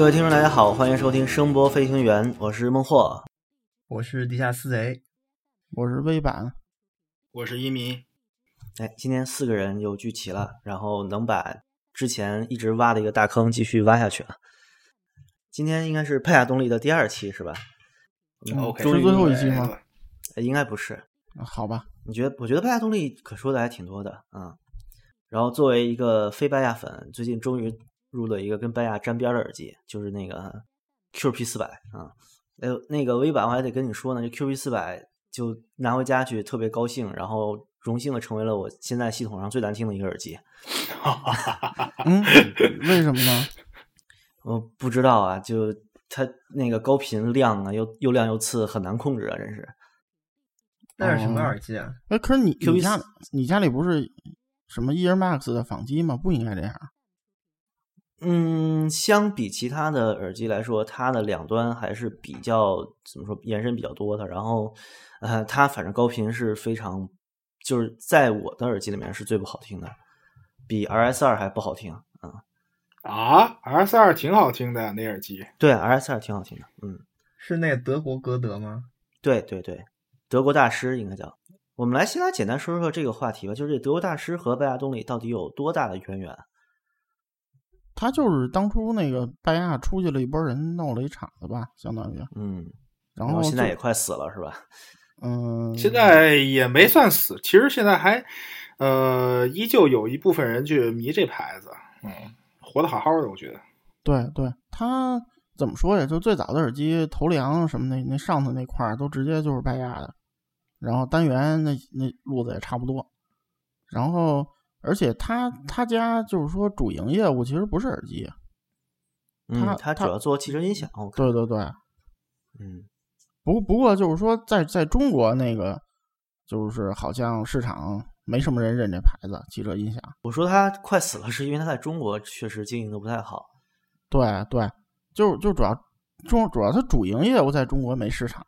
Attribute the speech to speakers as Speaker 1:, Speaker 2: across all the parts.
Speaker 1: 各位听众，大家好，欢迎收听声波飞行员，我是孟获，
Speaker 2: 我是地下四贼，
Speaker 3: 我是微版，
Speaker 4: 我是一米。
Speaker 1: 哎，今天四个人又聚齐了，然后能把之前一直挖的一个大坑继续挖下去了。今天应该是佩亚动力的第二期是吧？
Speaker 3: 嗯
Speaker 4: OK，
Speaker 3: 是最后一期吗？
Speaker 1: 呃应该不是。
Speaker 3: 好吧，
Speaker 1: 你觉得？我觉得拜亚动力可说的还挺多的啊、然后作为一个非拜亚粉，最近终于入了一个跟拜亚沾边的耳机，就是那个 QP 四百啊。哎呦，那个微版我还得跟你说呢，这 QP 四百就拿回家去特别高兴，然后荣幸的成为了我现在系统上最难听的一个耳机。
Speaker 3: 嗯，为什么呢？
Speaker 1: 我不知道啊，就它那个高频亮啊，又又亮又刺，很难控制啊，真是。
Speaker 2: 那是什么
Speaker 3: 哦
Speaker 2: 耳机啊？
Speaker 3: 哎，可是你
Speaker 1: QP
Speaker 3: 你家你家里不是什么 EarMax 的仿机吗？不应该这样。
Speaker 1: 嗯，相比其他的耳机来说，它的两端还是比较怎么说延伸比较多的。然后，呃，它反正高频是非常，就是在我的耳机里面是最不好听的，比 RS 二还不好听啊。
Speaker 4: 啊，RS 二挺好听的那耳机，
Speaker 1: 对，RS 二挺好听的，嗯，
Speaker 2: 是那德国歌德吗？
Speaker 1: 对对对，德国大师应该叫。我们来先来简单说说这个话题吧，就是这德国大师和拜亚动力到底有多大的渊源？
Speaker 3: 他就是当初那个拜亚出去了一波人，闹了一场子吧，相当于。
Speaker 1: 嗯，
Speaker 3: 然后
Speaker 1: 现在也快死了是吧？
Speaker 3: 嗯，
Speaker 4: 现在也没算死，其实现在还，呃，依旧有一部分人去迷这牌子，嗯，活得好好的，我觉得。
Speaker 3: 对对，他怎么说呀？就最早的耳机头梁什么那那上头那块儿都直接就是拜亚的，然后单元那那路子也差不多，然后而且他他家就是说主营业务其实不是耳机，
Speaker 1: 嗯，
Speaker 3: 它它
Speaker 1: 它主要做汽车音响，
Speaker 3: 对对对，
Speaker 1: 嗯。
Speaker 3: 不不过就是说在在中国那个就是好像市场没什么人认这牌子汽车音响，
Speaker 1: 我说他快死了，是因为他在中国确实经营的不太好。
Speaker 3: 对对，就就主要中主要他主营业务在中国没市场，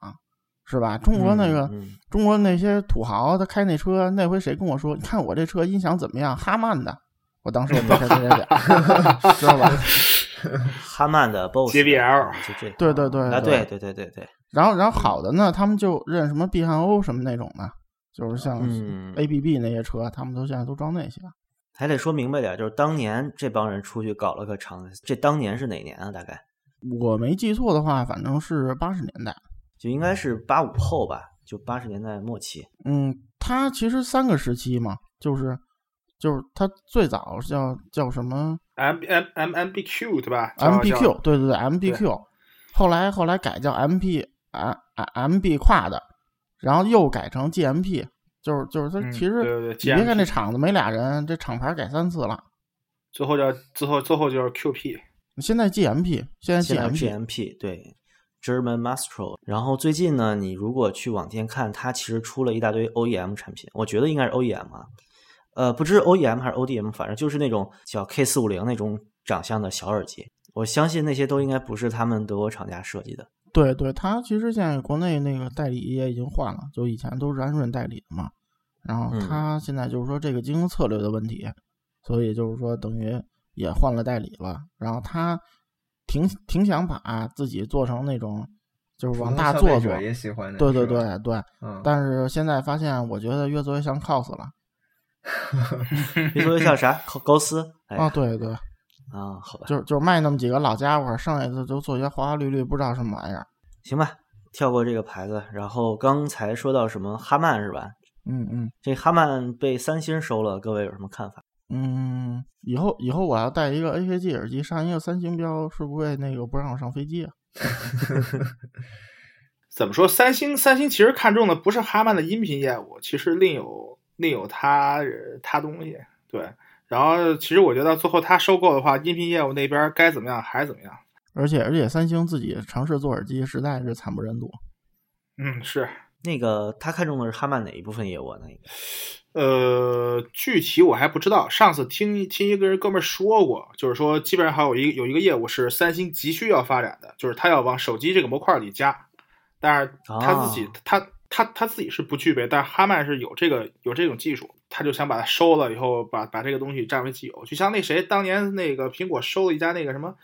Speaker 3: 是吧？中国那个。
Speaker 1: 嗯嗯
Speaker 3: 中国那些土豪，他开那车，那回谁跟我说？你看我这车音响怎么样？哈曼的。我当时我没点点点，知道吧？
Speaker 1: 哈曼的 BOSS
Speaker 4: JBL，
Speaker 1: 就这，
Speaker 3: 对对对
Speaker 1: 啊，
Speaker 3: 对
Speaker 1: 对对对对对，
Speaker 3: 然后，然后好的呢，他们就认什么 B 汉欧什么那种的，就是像
Speaker 1: 嗯
Speaker 3: ABB 那些车，他们都现在都装那些。
Speaker 1: 还得说明白点，就是当年这帮人出去搞了个厂，这当年是哪年啊？大概
Speaker 3: 我没记错的话，反正是八十年代。
Speaker 1: 就应该是八五后吧，就八十年代末期。
Speaker 3: 嗯，他其实三个时期嘛，就是就是他最早叫叫什么
Speaker 4: ？M M M M B Q 对吧
Speaker 3: MBQ，对对对，MBQ，后来后来改叫 MP 啊啊 MB 跨的，然后又改成 GMP，就是就是它
Speaker 4: 嗯
Speaker 3: 其实、
Speaker 4: 对对对
Speaker 3: 你别看这厂子没俩人，这厂牌改三次了，
Speaker 4: 最后叫最后最后就是 Q P，
Speaker 3: 现在 GMP，现在
Speaker 1: 现在 GMP，GMP 对 German Mastro。然后最近呢，你如果去网店看，它其实出了一大堆 OEM 产品，我觉得应该是 OEM 啊，呃，不知 OEM 还是 ODM，反正就是那种叫 K 四五零那种长相的小耳机。我相信那些都应该不是他们德国厂家设计的。
Speaker 3: 对对，它其实现在国内那个代理也已经换了，就以前都是安顺代理的嘛，然后
Speaker 1: 嗯
Speaker 3: 它现在就是说这个经营策略的问题，所以就是说等于也换了代理了，然后他挺挺想把自己做成那种就是往大做做，
Speaker 2: 也喜欢，
Speaker 3: 对对，对对，
Speaker 2: 嗯，
Speaker 3: 但是现在发现，我觉得越做越像 cos 了
Speaker 1: 越做越像啥高高斯，
Speaker 3: 啊，对对，
Speaker 1: 啊，好吧，
Speaker 3: 就就卖那么几个老家伙，剩下的都做些花花绿绿，不知道什么玩意儿。
Speaker 1: 行吧，跳过这个牌子。然后刚才说到什么哈曼是吧？
Speaker 3: 嗯嗯
Speaker 1: 这哈曼被三星收了，各位有什么看法？
Speaker 3: 嗯，以后以后我要带一个 AKG 耳机上一个三星标，是不会那个不让我上飞机啊？
Speaker 4: 怎么说？三星三星其实看中的不是哈曼的音频业务，其实另有另有他他东西。对，然后其实我觉得最后他收购的话，音频业务那边该怎么样还是怎么样。
Speaker 3: 而且而且三星自己尝试做耳机，实在是惨不忍睹。
Speaker 4: 嗯，是。
Speaker 1: 那个他看中的是哈曼哪一部分业务啊？那个
Speaker 4: 呃，具体我还不知道。上次听听一个人哥们儿说过，就是说基本上还有一个有一个业务是三星急需要发展的，就是他要往手机这个模块里加，但是他自己、
Speaker 1: 啊
Speaker 4: 他他他自己是不具备，但是哈曼是有这个有这种技术，他就想把它收了以后，把把这个东西占为己有，就像那谁当年那个苹果收了一家那个什么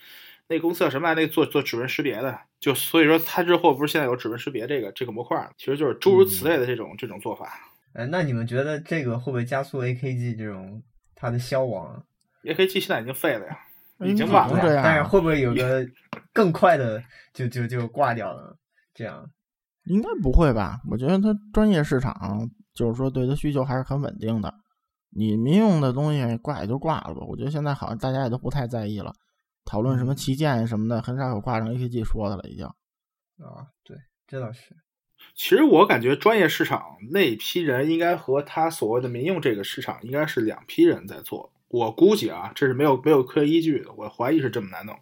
Speaker 4: 那公司叫什么来？那个做做指纹识别的，就所以说它之后不是现在有指纹识别这个这个模块儿，其实就是诸如此类的这种、这种做法。
Speaker 2: 哎，那你们觉得这个会不会加速 AKG 这种它的消亡啊
Speaker 4: ？AKG 现在已经废了呀，已经
Speaker 3: 嗯
Speaker 4: 晚了。
Speaker 2: 但是会不会有个更快的就就就挂掉了？这样，
Speaker 3: 应该不会吧？我觉得它专业市场就是说对它需求还是很稳定的。你民用的东西挂也就挂了吧。我觉得现在好像大家也都不太在意了，讨论什么旗舰什么的，很少有挂上 AKG 说的了，已经。
Speaker 2: 啊，对，这倒是。
Speaker 4: 其实我感觉专业市场那批人应该和他所谓的民用这个市场应该是两批人在做。我估计啊，这是没有没有科学依据的，我怀疑是这么难弄。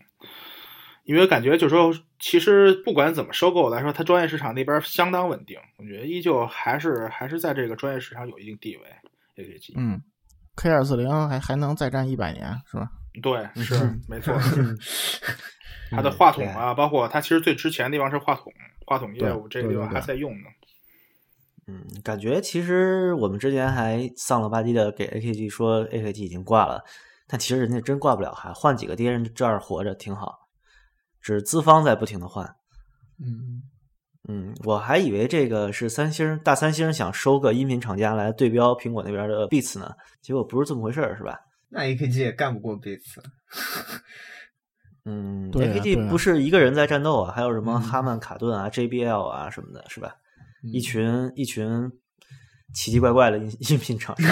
Speaker 4: 因为感觉就是说，其实不管怎么收购来说，它专业市场那边相当稳定，我觉得依旧还是还是在这个专业市场有一定地位。AKG，
Speaker 3: 嗯，K 二四零还还能再战一百年是吧？
Speaker 4: 对，是
Speaker 3: 嗯
Speaker 4: 没错。它的话筒啊，包括它其实最值钱的地方是话筒，话筒业务这个地方还在用呢。
Speaker 1: 嗯，感觉其实我们之前还丧了吧唧的给 AKG 说 AKG 已经挂了，但其实人家真挂不了，还换几个爹人这样活着挺好，只是资方在不停的换。
Speaker 2: 嗯，
Speaker 1: 嗯，我还以为这个是三星大三星想收个音频厂家来对标苹果那边的 Beats 呢，结果不是这么回事儿，是吧？
Speaker 2: 那 AKG 也干不过 Beats。
Speaker 1: 嗯
Speaker 3: 对啊
Speaker 1: ，AKG
Speaker 3: 啊
Speaker 1: 不是一个人在战斗啊，还有什么
Speaker 2: 嗯
Speaker 1: 哈曼卡顿啊、JBL 啊什么的，是吧？一
Speaker 2: 嗯
Speaker 1: 群一群奇奇怪怪的音 音频厂商。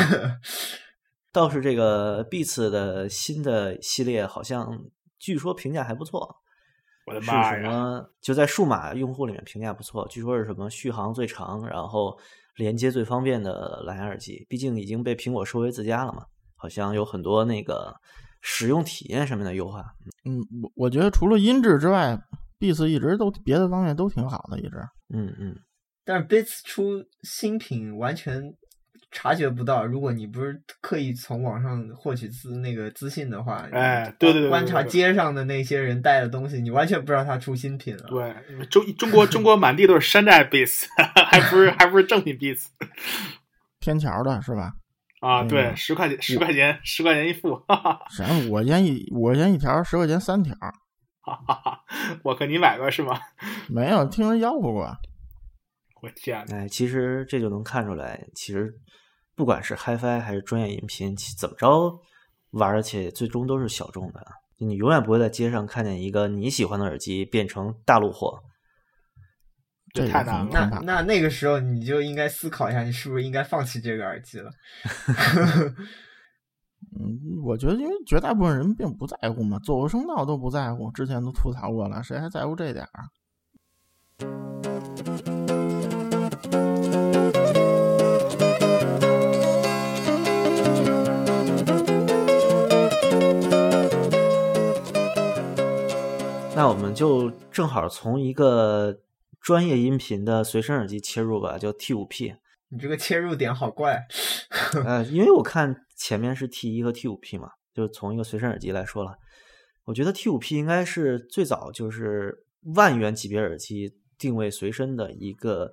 Speaker 1: 倒是这个 Beats 的新的系列，好像据说评价还不错。
Speaker 4: 我的妈
Speaker 1: 是什！么？就在数码用户里面评价不错，据说是什么续航最长，然后连接最方便的蓝牙耳机。毕竟已经被苹果收为自家了嘛，好像有很多那个使用体验上面的优化。
Speaker 3: 嗯，我我觉得除了音质之外，Beats 一直都别的方面都挺好的，一直。
Speaker 1: 嗯嗯，
Speaker 2: 但是 Beats 出新品完全察觉不到，如果你不是刻意从网上获取资那个资讯的话，
Speaker 4: 哎对对对对
Speaker 2: 观察街上的那些人带的东西，你完全不知道他出新品了。
Speaker 4: 对，中中国中国满地都是山寨 Beats，还不是还不是正品 Beats
Speaker 3: 天桥的是吧？
Speaker 4: 啊？
Speaker 3: 嗯
Speaker 4: 对，十块钱十块钱十块钱一副，哈哈
Speaker 3: 啥？五块钱一五块钱一条，十块钱三条，
Speaker 4: 哈哈哈！我靠，你买过是吗？
Speaker 3: 没有听人吆喝过。
Speaker 4: 我天呐，
Speaker 1: 哎，其实这就能看出来，其实不管是 HiFi 还是专业音频，其怎么着玩儿起来最终都是小众的。你永远不会在街上看见一个你喜欢的耳机变成大陆货。
Speaker 3: 这
Speaker 4: 太难了
Speaker 2: 那那那个时候你就应该思考一下，你是不是应该放弃这个耳机了？
Speaker 3: 嗯，我觉得因为绝大部分人并不在乎嘛，走个声道都不在乎，之前都吐槽过了，谁还在乎这点儿？
Speaker 1: 那我们就正好从一个专业音频的随身耳机切入吧，叫 T 五 P。
Speaker 2: 你这个切入点好怪。
Speaker 1: 呃，因为我看前面是 T 一和 T 五 P 嘛，就是从一个随身耳机来说了，我觉得 T 五 P 应该是最早就是万元级别耳机定位随身的一个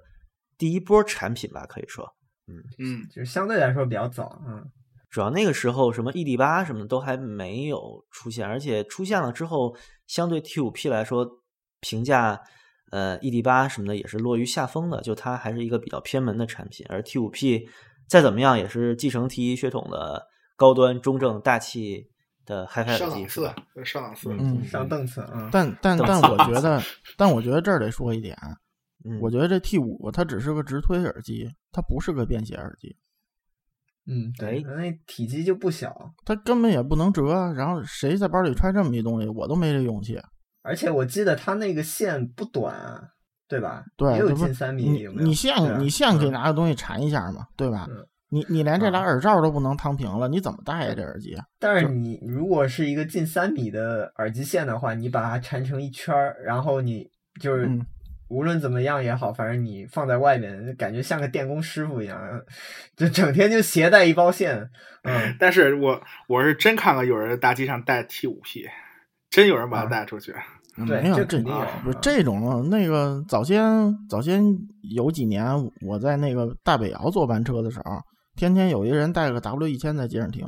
Speaker 1: 第一波产品吧，可以说。
Speaker 4: 嗯，
Speaker 2: 就是相对来说比较早，嗯，
Speaker 1: 主要那个时候什么 ED 八什么都还没有出现，而且出现了之后，相对 T 五 P 来说，评价呃 ED 八什么的也是落于下风的，就它还是一个比较偏门的产品。而 T 五 P 再怎么样也是继承 T 一血统的高端中正大气的 HiFi 机，是
Speaker 4: 档次
Speaker 1: 吧？，
Speaker 4: 上档次。
Speaker 3: 嗯
Speaker 2: 上档次，嗯，
Speaker 3: 但但但我觉 得，但我觉得这儿得说一点，
Speaker 1: 嗯，
Speaker 3: 我觉得这 T 五它只是个直推耳机，它不是个便携耳机，
Speaker 2: 嗯，对，
Speaker 1: 哎
Speaker 2: 那体积就不小，
Speaker 3: 它根本也不能折。然后谁在包里揣这么一东西，我都没这勇气。
Speaker 2: 而且我记得它那个线不短啊，对吧？
Speaker 3: 对，
Speaker 2: 也有近三米，
Speaker 3: 你
Speaker 2: 有没有？
Speaker 3: 你线你线可以
Speaker 2: 嗯
Speaker 3: 拿个东西缠一下嘛，对吧？
Speaker 2: 嗯
Speaker 3: 你你连这俩
Speaker 2: 嗯
Speaker 3: 耳罩都不能趟平了，你怎么戴呀这耳机？
Speaker 2: 但是你如果是一个近三米的耳机线的话，你把它缠成一圈儿，然后你就是
Speaker 3: 嗯
Speaker 2: 无论怎么样也好，反正你放在外面，感觉像个电工师傅一样，就整天就携带一包线。嗯，
Speaker 4: 但是我我是真看过有人在大街上带 T 五 P，真有人把它
Speaker 2: 啊
Speaker 4: 带出去。
Speaker 2: 对
Speaker 3: 没有这
Speaker 2: 这肯定有
Speaker 3: 不是
Speaker 2: 嗯
Speaker 3: 这种那个早先早先有几年我在那个大北窑坐班车的时候，天天有一个人带个 W 一千在街上停，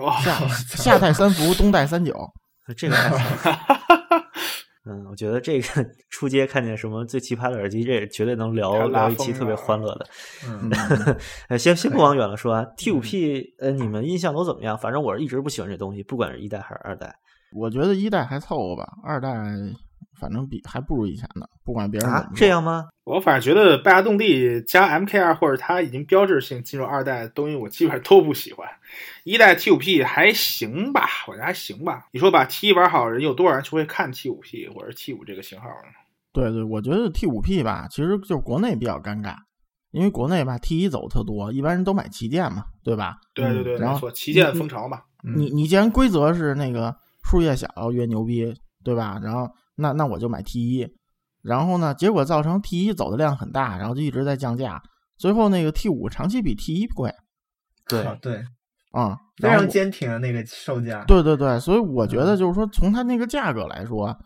Speaker 4: 哇，
Speaker 3: 夏夏带三伏，冬带三九。
Speaker 1: 这个 嗯，我觉得这个出街看见什么最奇葩的耳机，这绝对能聊
Speaker 4: 聊
Speaker 1: 一期特别欢乐的。
Speaker 2: 嗯，
Speaker 1: 呃，先先不往远了说啊，T 五 P，呃，你们印象都怎么样？反正我是一直不喜欢这东西，不管是一代还是二代
Speaker 3: 我觉得一代还凑合吧，二代反正比还不如以前呢，不管别人
Speaker 1: 这样吗？
Speaker 4: 我反正觉得拜亚动力加 MK 二或者它已经标志性进入二代的东西，我基本上都不喜欢。一代 T 五 P 还行吧，我觉得还行吧。你说把 T 一玩好，人有多少人去会看 T 五 P 或者 T 五这个型号呢？
Speaker 3: 对对，我觉得 T 五 P 吧，其实就是国内比较尴尬，因为国内吧 T 一走特多，一般人都买旗舰嘛，对吧？
Speaker 4: 对对对，
Speaker 3: 然后
Speaker 4: 没错，旗舰风潮嘛。
Speaker 2: 嗯
Speaker 3: 你你既然规则是那个数越小越牛逼，对吧？然后那那我就买 T 一，然后呢，结果造成 T 一走的量很大，然后就一直在降价，最后那个 T 五长期比 T 一贵
Speaker 1: 对，
Speaker 2: 啊对，
Speaker 3: 啊、
Speaker 2: 非常坚挺的，那个售价。
Speaker 3: 对对对，所以我觉得
Speaker 2: 嗯
Speaker 3: 就是说，从它那个价格来说，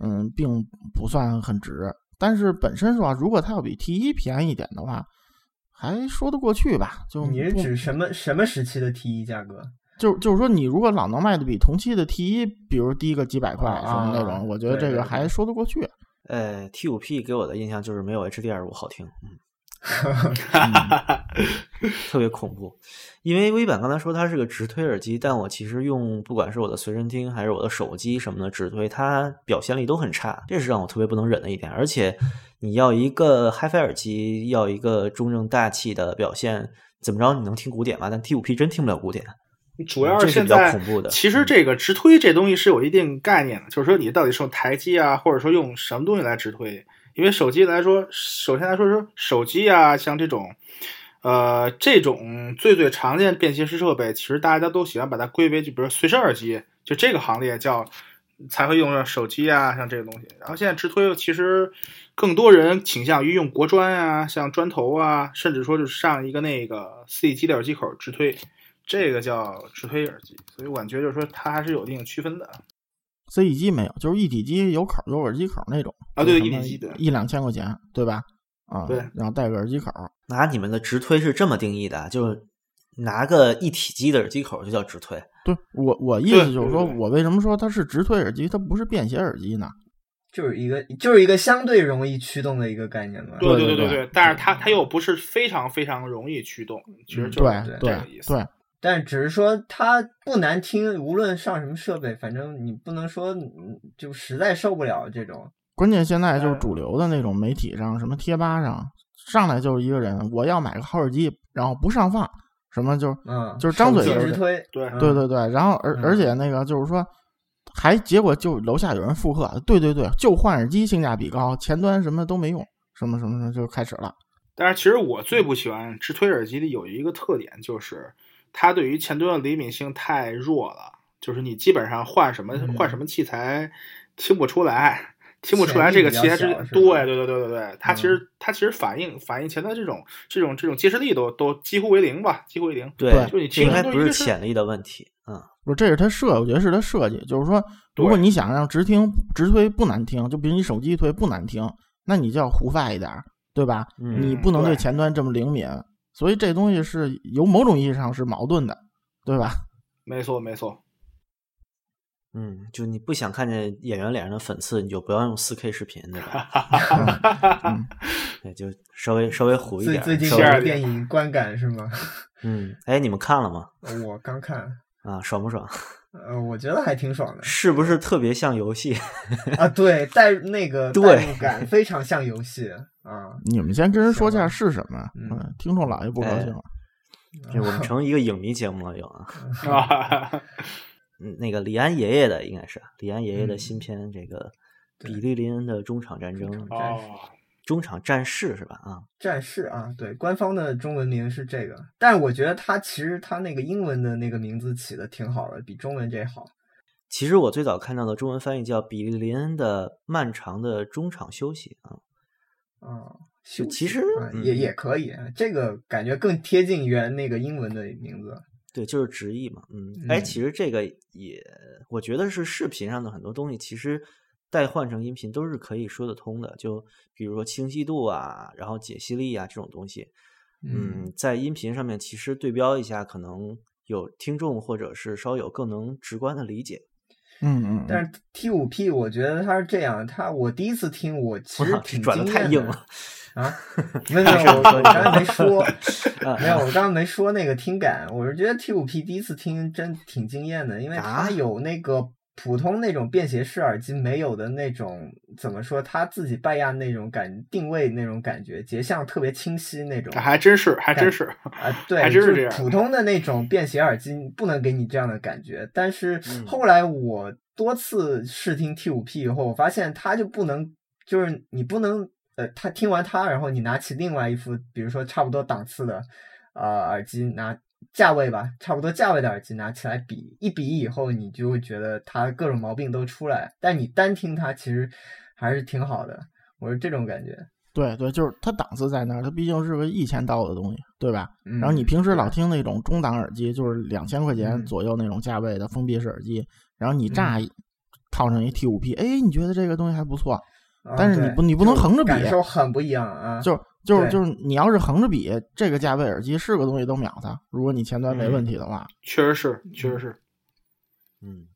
Speaker 3: 嗯，并不算很值。但是本身说啊，如果它要比 T 一便宜一点的话，还说得过去吧。就
Speaker 2: 你是指什么什么时期的 T 一价格？
Speaker 3: 就就是说，你如果老能卖的比同期的 T 一，比如低个几百块
Speaker 2: 啊
Speaker 3: 什么那种，
Speaker 2: 啊
Speaker 3: 我觉得这个还说得过去。
Speaker 1: 呃，T 五 P 给我的印象就是没有 HDR 五好听，嗯，特别恐怖。因为微版刚才说它是个直推耳机，但我其实用不管是我的随身听还是我的手机什么的直推，它表现力都很差，这是让我特别不能忍的一点。而且你要一个 HiFi 耳机，要一个中正大气的表现，怎么着你能听古典吗？但 T 五 P 真听不了古典。
Speaker 4: 主要
Speaker 1: 是
Speaker 4: 现在
Speaker 1: 恐怖的
Speaker 4: 其实这个直推这东西是有一定概念的，就是说你到底是用台机啊，或者说用什么东西来直推。因为手机来说，首先来说说手机啊，像这种，呃，这种最最常见便携式设备，其实大家都喜欢把它归为就比如随身耳机，就这个行列叫才会用上手机啊，像这个东西。然后现在直推其实更多人倾向于用国专啊，像砖头啊，甚至说就是上一个那个 C 机的耳机口直推。这个叫直推耳机，所以我感觉就是说它还是有一定区分的。
Speaker 3: C E 机没有，就是一体机有口有耳机口那种
Speaker 4: 啊对一体机对
Speaker 3: 一两千块钱，对吧？啊，
Speaker 4: 对
Speaker 3: 然后带个耳机口，
Speaker 1: 拿你们的直推是这么定义的，就是拿个一体机的耳机口就叫直推。
Speaker 3: 对我我意思就是说，
Speaker 4: 对对
Speaker 3: 我为什么说它是直推耳机，它不是便携耳机呢？
Speaker 2: 就是一个就是一个相对容易驱动的一个概念吧。
Speaker 3: 对对
Speaker 4: 对对，但是它它又不是非常非常容易驱动，其实就是这
Speaker 3: 对
Speaker 4: 个意思。
Speaker 3: 对，
Speaker 2: 但只是说它不难听，无论上什么设备，反正你不能说嗯就实在受不了这种。
Speaker 3: 关键现在就是
Speaker 4: 嗯
Speaker 3: 主流的那种媒体上，什么贴吧上，上来就是一个人，我要买个好耳机，然后不上放，什么就
Speaker 2: 嗯，
Speaker 3: 就是张嘴就
Speaker 2: 直推，
Speaker 4: 对
Speaker 2: 嗯
Speaker 3: 对对对，然后而
Speaker 2: 嗯
Speaker 3: 而且那个就是说，还结果就楼下有人附和，对对对，就换耳机性价比高，前端什么都没用，什么什么什么就开始了。
Speaker 4: 但是其实我最不喜欢直推耳机的有一个特点，就是它对于前端的灵敏性太弱了，就是你基本上换什么
Speaker 2: 嗯
Speaker 4: 换什么器材听不出来。听不出来这个器材之对
Speaker 2: 吧
Speaker 4: 对对对对对，它其
Speaker 2: 嗯
Speaker 4: 实它其实反应反应前端这种这种这种接视力都都几乎为零吧，几乎为零。
Speaker 1: 对，
Speaker 3: 对
Speaker 4: 就你
Speaker 1: 这应该不是潜力的问题，嗯，
Speaker 3: 不是，这是它设，我觉得是它设计，就是说，如果你想让直听直推不难听，就比如你手机推不难听，那你就要胡发一点，对吧？
Speaker 1: 嗯
Speaker 3: 你不能对
Speaker 4: 对
Speaker 3: 前端这么灵敏，所以这东西是有某种意义上是矛盾的，对吧？
Speaker 4: 没错没错，
Speaker 1: 嗯，就你不想看见演员脸上的粉刺，你就不要用四 K 视频，对吧？
Speaker 3: 嗯
Speaker 1: 对，就稍微稍微糊一点。
Speaker 2: 最最近电影观感是吗？
Speaker 1: 嗯，哎，你们看了吗？
Speaker 2: 我刚看，
Speaker 1: 啊，爽不爽？
Speaker 2: 呃，我觉得还挺爽的
Speaker 1: 是不是特别像游戏？
Speaker 2: 啊。对，带那个
Speaker 1: 对
Speaker 2: 代入感非常像游戏啊。
Speaker 3: 你们先跟人说下是什么，
Speaker 2: 嗯
Speaker 3: 嗯，听众老爷不高兴了。
Speaker 1: 这我们成一个影迷节目了，又啊。
Speaker 4: 啊，
Speaker 1: 嗯，那个李安爷爷的应该是李安爷爷的
Speaker 2: 嗯
Speaker 1: 新片，这个比利林恩的中场战争，
Speaker 2: 中场
Speaker 4: 哦，
Speaker 1: 中场战事是吧？啊，
Speaker 2: 战士啊，对，官方的中文名是这个，但是我觉得他其实他那个英文的那个名字起的挺好的，比中文这好。
Speaker 1: 其实我最早看到的中文翻译叫比利林恩的漫长的中场休息啊。
Speaker 2: 啊，
Speaker 1: 就其实
Speaker 2: 也也可以，这个感觉更贴近原那个英文的名字。
Speaker 1: 对，就是直译嘛，嗯，哎，
Speaker 2: 嗯
Speaker 1: 其实这个也，我觉得是视频上的很多东西，其实代换成音频都是可以说得通的。就比如说清晰度啊，然后解析力啊这种东西，嗯，在音频上面其实对标一下，可能有听众或者是稍有更能直观的理解。
Speaker 3: 嗯嗯，
Speaker 2: 但是 T 五 P 我觉得它是这样，它我第一次听我其实，挺
Speaker 1: 转的
Speaker 2: 惊艳的
Speaker 1: 太硬了。
Speaker 2: 啊，没有没有，我我刚才没说，
Speaker 1: 啊
Speaker 2: 没有，我刚刚没说那个听感，我是觉得 T 五 P 第一次听真挺惊艳的，因为
Speaker 1: 啊？
Speaker 2: 它有那个普通那种便携式耳机没有的那种，怎么说，它自己拜亚那种感定位那种感觉，结像特别清晰那种。
Speaker 4: 还真是，还真是。
Speaker 2: 啊，对，
Speaker 4: 还真是这样
Speaker 2: 普通的那种便携耳机不能给你这样的感觉，但是
Speaker 1: 嗯
Speaker 2: 后来我多次试听 T 五 P 以后，我发现它就不能，就是你不能，呃，它听完它，然后你拿起另外一副，比如说差不多档次的，呃，耳机拿价位吧，差不多价位的耳机拿起来比一比以后，你就会觉得它各种毛病都出来，但你单听它其实还是挺好的，我是这种感觉。
Speaker 3: 对对，就是它档次在那儿，它毕竟是个一千刀的东西，对吧？
Speaker 2: 嗯、
Speaker 3: 然后你平时老听那种中档耳机，就是两千块钱
Speaker 2: 嗯
Speaker 3: 左右那种价位的封闭式耳机，然后你乍
Speaker 2: 嗯
Speaker 3: 一套上一 T 五 P，哎，你觉得这个东西还不错，
Speaker 2: 啊
Speaker 3: 但是你不你不能横着比
Speaker 2: 感受很不一样啊。
Speaker 3: 就就是就是你要是横着比，这个价位耳机是个东西都秒它，如果你前端没问题的话，
Speaker 4: 确实是，确实是。
Speaker 1: 嗯，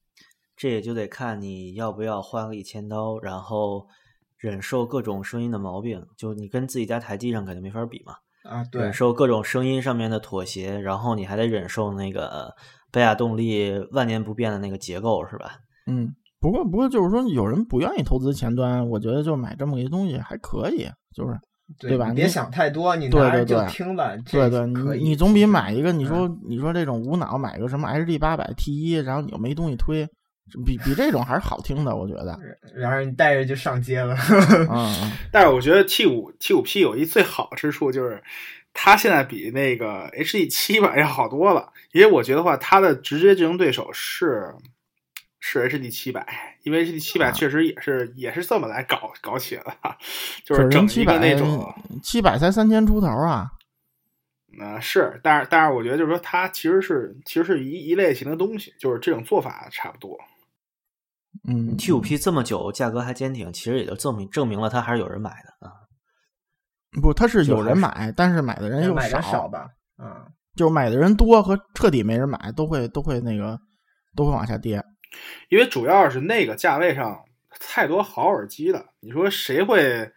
Speaker 1: 这也就得看你要不要花个一千刀，然后忍受各种声音的毛病。就你跟自己家台机上肯定没法比嘛，
Speaker 2: 啊，对
Speaker 1: 忍，受各种声音上面的妥协，然后你还得忍受那个贝亚动力万年不变的那个结构，是吧？
Speaker 3: 嗯。不过不过就是说，有人不愿意投资前端，我觉得就买这么一东西还可以，就是对吧
Speaker 2: 你别想太多，你
Speaker 3: 对
Speaker 2: 拿着就
Speaker 3: 对对
Speaker 2: 听吧。
Speaker 3: 对
Speaker 2: 这
Speaker 3: 对，你你总比买一个你说
Speaker 2: 嗯
Speaker 3: 你说这种无脑买个什么 HD 八百 T 一，然后你又没东西推，比比这种还是好听的，我觉得。
Speaker 2: 然后你带着就上街了。
Speaker 4: 但是我觉得 T 五 T 五 P 有一最好之处就是，它现在比那个 HD 七百要好多了。因为我觉得话，它的直接竞争对手是是 HD 七百，因为 HD 七百
Speaker 3: 啊
Speaker 4: 确实也是、也是这么来搞搞起来的，就
Speaker 3: 是
Speaker 4: 整一个
Speaker 3: 人七百
Speaker 4: 那种。
Speaker 3: 七百才三千出头啊。
Speaker 4: 呃，是，但是但是我觉得就是说，它其实是其实是一一类型的东西，就是这种做法差不多。
Speaker 3: 嗯
Speaker 1: T 五 P 这么久价格还坚挺，其实也就证明证明了它还是有人买的啊。
Speaker 3: 不，它是有人买，但是买的人又
Speaker 2: 买的
Speaker 3: 少
Speaker 2: 少吧？嗯，
Speaker 3: 就是买的人多和彻底没人买都会都会那个都会往下跌。
Speaker 4: 因为主要是那个价位上太多好耳机了，你说谁会，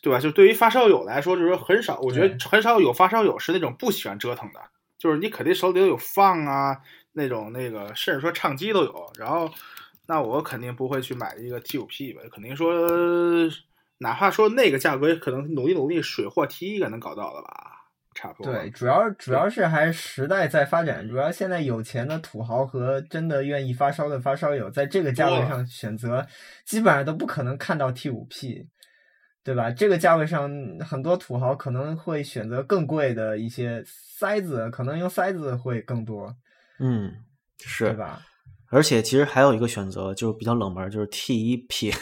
Speaker 4: 对吧？就对于发烧友来说，就是说很少，我觉得很少有发烧友是那种不喜欢折腾的，就是你肯定手里头有放啊，那种那个，甚至说唱机都有。然后，那我肯定不会去买一个 T 五 P 吧，肯定说，哪怕说那个价格，可能努力努力水货 T 一个能搞到的吧，差不多。
Speaker 2: 对，主要主要是还是时代在发展，主要现在有钱的土豪和真的愿意发烧的发烧友，在这个价位上选择，基本上都不可能看到 T 五 P，对吧？这个价位上，很多土豪可能会选择更贵的一些塞子，可能用塞子会更多，
Speaker 1: 嗯，
Speaker 2: 对
Speaker 1: 是。
Speaker 2: 吧？
Speaker 1: 而且其实还有一个选择，就是比较冷门，就是 T 一 P。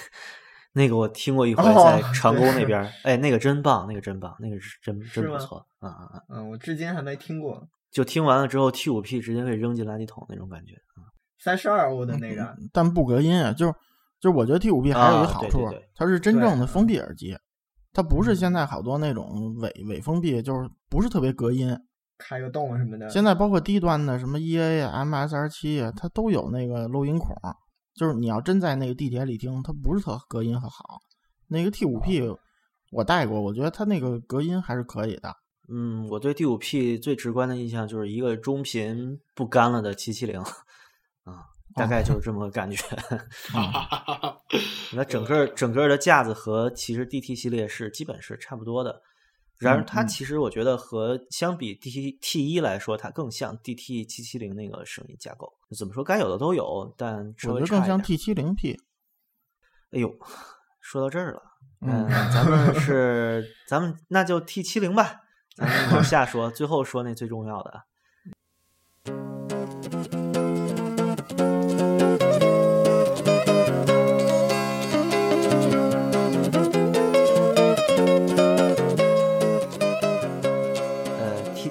Speaker 1: 那个我听过一回，
Speaker 2: 哦
Speaker 1: 在 长沟那边儿，哎，那个真棒，那个真棒，那个是真真不错啊啊啊！
Speaker 2: 嗯，我至今还没听过
Speaker 1: 就听完了之后，T 五 P 直接可以扔进垃圾桶那种感觉。
Speaker 2: 三十二欧的那个，
Speaker 3: 但不隔音啊，就是就是我觉得 T 五 P 还有一
Speaker 1: 个
Speaker 3: 好处，
Speaker 1: 对对对
Speaker 3: 它是真正的封闭耳机，它不是
Speaker 2: 嗯
Speaker 3: 现在好多那种伪伪封闭，就是不是特别隔音。
Speaker 2: 开个洞什么的。
Speaker 3: 现在包括低端的什么 EA 啊、MSR 七啊，它都有那个漏音孔，就是你要真在那个地铁里听，它不是特隔音很好。那个 T 五 P 我戴过，我觉得它那个隔音还是可以的。
Speaker 1: 嗯，我对 T 五 P 最直观的印象就是一个中频不干了的七七零，啊，大概就是这么个感觉。那整个整个的架子和其实 DT 系列是基本是差不多的，然而它
Speaker 3: 嗯
Speaker 1: 其实我觉得和相比 DT T 一来说，它更像 DT 七七零那个声音架构。怎么说，该有的都有，但稍微
Speaker 3: 我觉得更像 T 七零 P。
Speaker 1: 哎呦，说到这儿了，
Speaker 3: 嗯
Speaker 1: 嗯，咱们是咱们那就 T 七零吧，咱们往下说，最后说那最重要的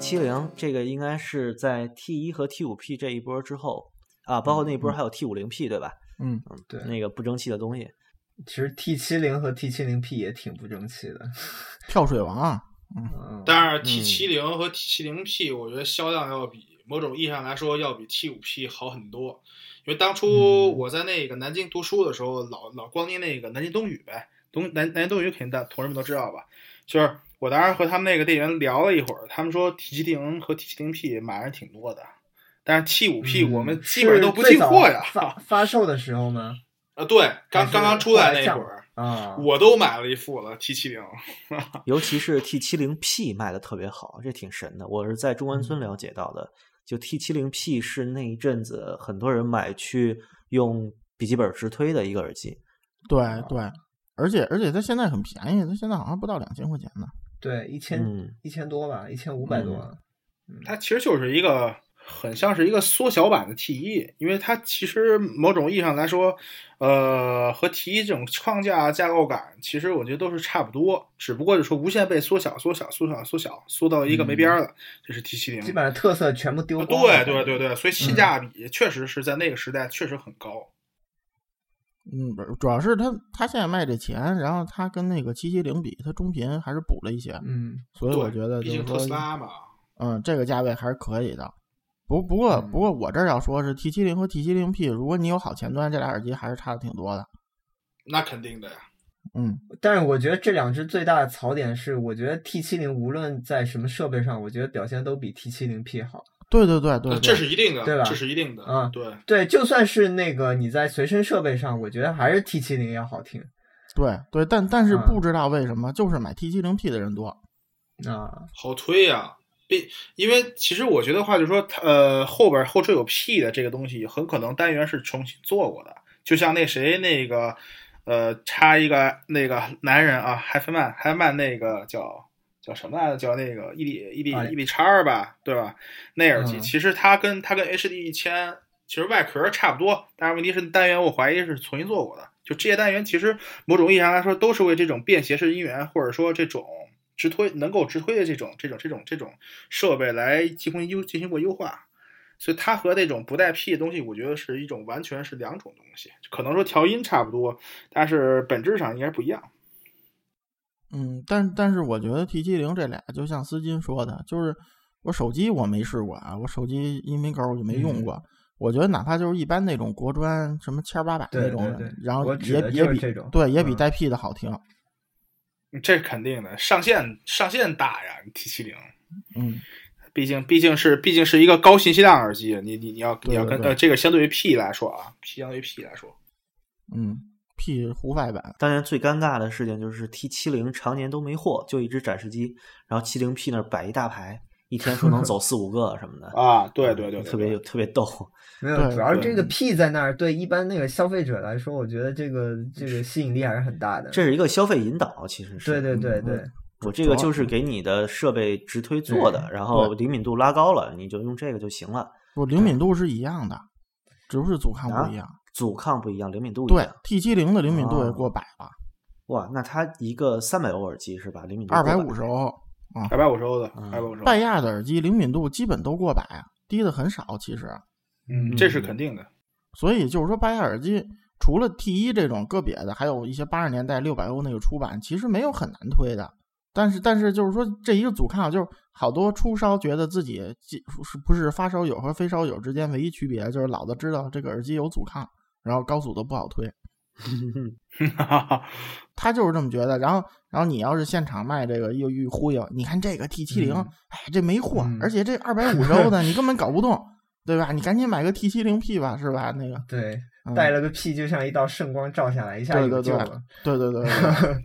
Speaker 1: 七零这个应该是在 T 一和 T 五 P 这一波之后啊，包括那一波还有 T 五零 P 对吧？
Speaker 3: 嗯，
Speaker 2: 对
Speaker 1: 那个不争气的东西。
Speaker 2: 其实 T 七零和 T 七零 P 也挺不争气的。
Speaker 3: 跳水王啊，
Speaker 2: 嗯，
Speaker 4: 但是 T 七零和 T 七零 P，我觉得销量要比某种意义上来说要比 T 五 P 好很多，因因为当初我在那个南京读书的时候，老老光临那个南京东雨呗，东南南京东雨肯定大同事们都知道吧？就是我当时和他们那个店员聊了一会儿，他们说 T 七零和 T 七零 P 买人挺多的，但是 T 五 P 我们基本上都不进货呀。
Speaker 2: 嗯发发售的时候呢？
Speaker 4: 啊，对，刚刚刚出来那会儿，
Speaker 2: 啊，
Speaker 4: 我都买了一副了 T 七零。
Speaker 1: 尤其是 T 七零 P 卖的特别好，这挺神的。我是在中关村了解到的，就 T 七零 P 是那一阵子很多人买去用笔记本直推的一个耳机。
Speaker 3: 对对，而且而且它现在很便宜，它现在好像不到两千块钱呢。
Speaker 2: 对，一千
Speaker 1: 嗯
Speaker 2: 一千多吧，一千五百多。
Speaker 4: 它其实就是一个很像是一个缩小版的 T 一，因为它其实某种意义上来说，呃，和 T 一这种框架架构感，其实我觉得都是差不多，只不过是说无限被缩小、缩小、缩小、缩小，缩到一个没边儿了。这是 T 七零，
Speaker 2: 基本上特色全部丢了。
Speaker 4: 对对对对，所以性价比确实是在那个时代确实很高。
Speaker 3: 嗯，不是主要是它它现在卖这钱，然后它跟那个七七零比，它中频还是补了一些，
Speaker 2: 嗯，
Speaker 3: 所以我觉得
Speaker 4: 毕竟特
Speaker 3: 就是说
Speaker 4: 斯拉嘛，
Speaker 3: 嗯，这个价位还是可以的。不不过
Speaker 2: 嗯
Speaker 3: 不过我这儿要说是 T 七零和 T 七零 P，如果你有好前端，这俩耳机还是差的挺多的。
Speaker 4: 那肯定的呀。
Speaker 3: 嗯，
Speaker 2: 但是我觉得这两只最大的槽点是，我觉得 T 七零无论在什么设备上，我觉得表现都比 T 七零 P 好。
Speaker 3: 对对对对
Speaker 4: 这是一定的，
Speaker 2: 对吧
Speaker 4: 这是一定的。
Speaker 2: 嗯
Speaker 4: 对，
Speaker 2: 对，就算是那个你在随身设备上，我觉得还是 T 七零要好听
Speaker 3: 对对，但但是
Speaker 2: 嗯
Speaker 3: 不知道为什么，就是买 T 七零 P 的人多。
Speaker 2: 啊。
Speaker 4: 好推呀、并因为其实我觉得话就是说，它呃后边后缀有 P 的这个东西，很可能单元是重新做过的。就像那谁那个呃插一个那个男人啊，海芬曼，海芬曼那个叫叫什么来着？叫那个 E D E
Speaker 2: D
Speaker 4: E D 叉二吧，对吧？那耳机、
Speaker 2: 嗯
Speaker 4: 其实它跟它跟 HD 一千其实外壳差不多，但是问题是单元我怀疑是重新做过的。就这些单元其实某种意义上来说都是为这种便携式音源或者说这种直推能够直推的这种这种这种这种设备来进行优进行过优化。所以它和那种不带 P 的东西，我觉得是一种完全是两种东西。可能说调音差不多，但是本质上应该是不一样。
Speaker 3: 嗯，但但是我觉得 T 七零这俩就像思金说的，就是我手机我没试过啊，我手机音频狗我就没用过。我觉得哪怕就是一般那种国专什么千八百那种的，
Speaker 2: 对对
Speaker 3: 然后也也比对也比
Speaker 2: 嗯
Speaker 3: 带 P 的好听。
Speaker 4: 这是肯定的，上限上限大呀，T 七零。
Speaker 3: 嗯，
Speaker 4: 毕竟毕竟是毕竟是一个高信息量耳机，你你你要你要跟
Speaker 3: 对对
Speaker 4: 呃这个相对于 P 来说啊，P 相对于 P 来说，
Speaker 3: 嗯，P 户外版，
Speaker 1: 当年最尴尬的事情就是 T 七零常年都没货，就一只展示机，然后七零 P 那儿摆一大排，一天说能走四五个什么的
Speaker 4: 啊，对对对对，
Speaker 1: 特别有特别逗。
Speaker 2: 没有，主要是这个 P 在那儿，对一般那个消费者来说，我觉得这个这个吸引力还是很大的。
Speaker 1: 这是一个消费引导，其实是。
Speaker 2: 对对对
Speaker 3: 嗯
Speaker 2: 对，
Speaker 1: 我这个就是给你的设备直推做的，然后灵敏度拉高了，你就用这个就行了。
Speaker 3: 不灵敏度是一样的，只不是阻抗不一样。
Speaker 1: 阻抗不一样，灵敏度一
Speaker 3: 对
Speaker 1: 样。
Speaker 3: T 七零的灵敏度也
Speaker 1: 哦
Speaker 3: 过百了，
Speaker 1: 哇，那它一个三百欧耳机是吧？灵敏度
Speaker 3: 二百五十欧。
Speaker 4: 二百五十欧的，
Speaker 1: 嗯
Speaker 4: 二百五十欧，
Speaker 3: 拜亚的耳机灵敏度基本都过百，低的很少。其实，
Speaker 4: 嗯，这是肯定的。
Speaker 3: 所以就是说，拜亚耳机除了 T 一这种个别的，还有一些八十年代六百欧那个出版，其实没有很难推的。但是，但是就是说，这一个阻抗，就是好多初烧觉得自己是不是发烧友和非烧友之间唯一区别，就是老子知道这个耳机有阻抗，然后高阻的不好推。
Speaker 4: 哈哈哈，
Speaker 3: 他就是这么觉得，然后，然后你要是现场卖这个，又一忽悠，你看这个 T 七零，
Speaker 2: 嗯
Speaker 3: 哎，这没货，
Speaker 2: 嗯
Speaker 3: 而且这二百五十欧的，你根本搞不动，对吧？你赶紧买个 T 七零 P 吧，是吧？那个，
Speaker 2: 对，
Speaker 3: 嗯
Speaker 2: 带了个 P 就像一道圣光照下来，一下
Speaker 3: 对对对
Speaker 2: 有救了。
Speaker 3: 对对对对，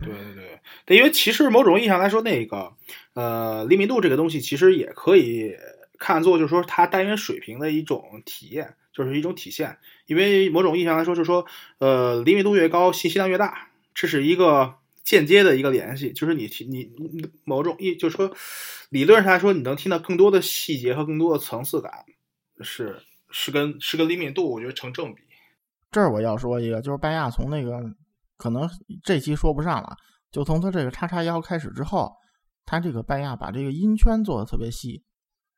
Speaker 4: 对对对对，因为其实某种意义上来说，那个呃灵敏度这个东西，其实也可以看作就是说它单元水平的一种体验，就是一种体现。因为某种意义上来说，就是说呃灵敏度越高，信息量越大，这是一个间接的一个联系，就是你你你某种意就是说理论上来说，你能听到更多的细节和更多的层次感，是是跟是跟灵敏度我觉得成正比。
Speaker 3: 这儿我要说一个，就是拜亚从那个可能这期说不上了，就从它这个叉叉幺开始之后，它这个拜亚把这个音圈做的特别细，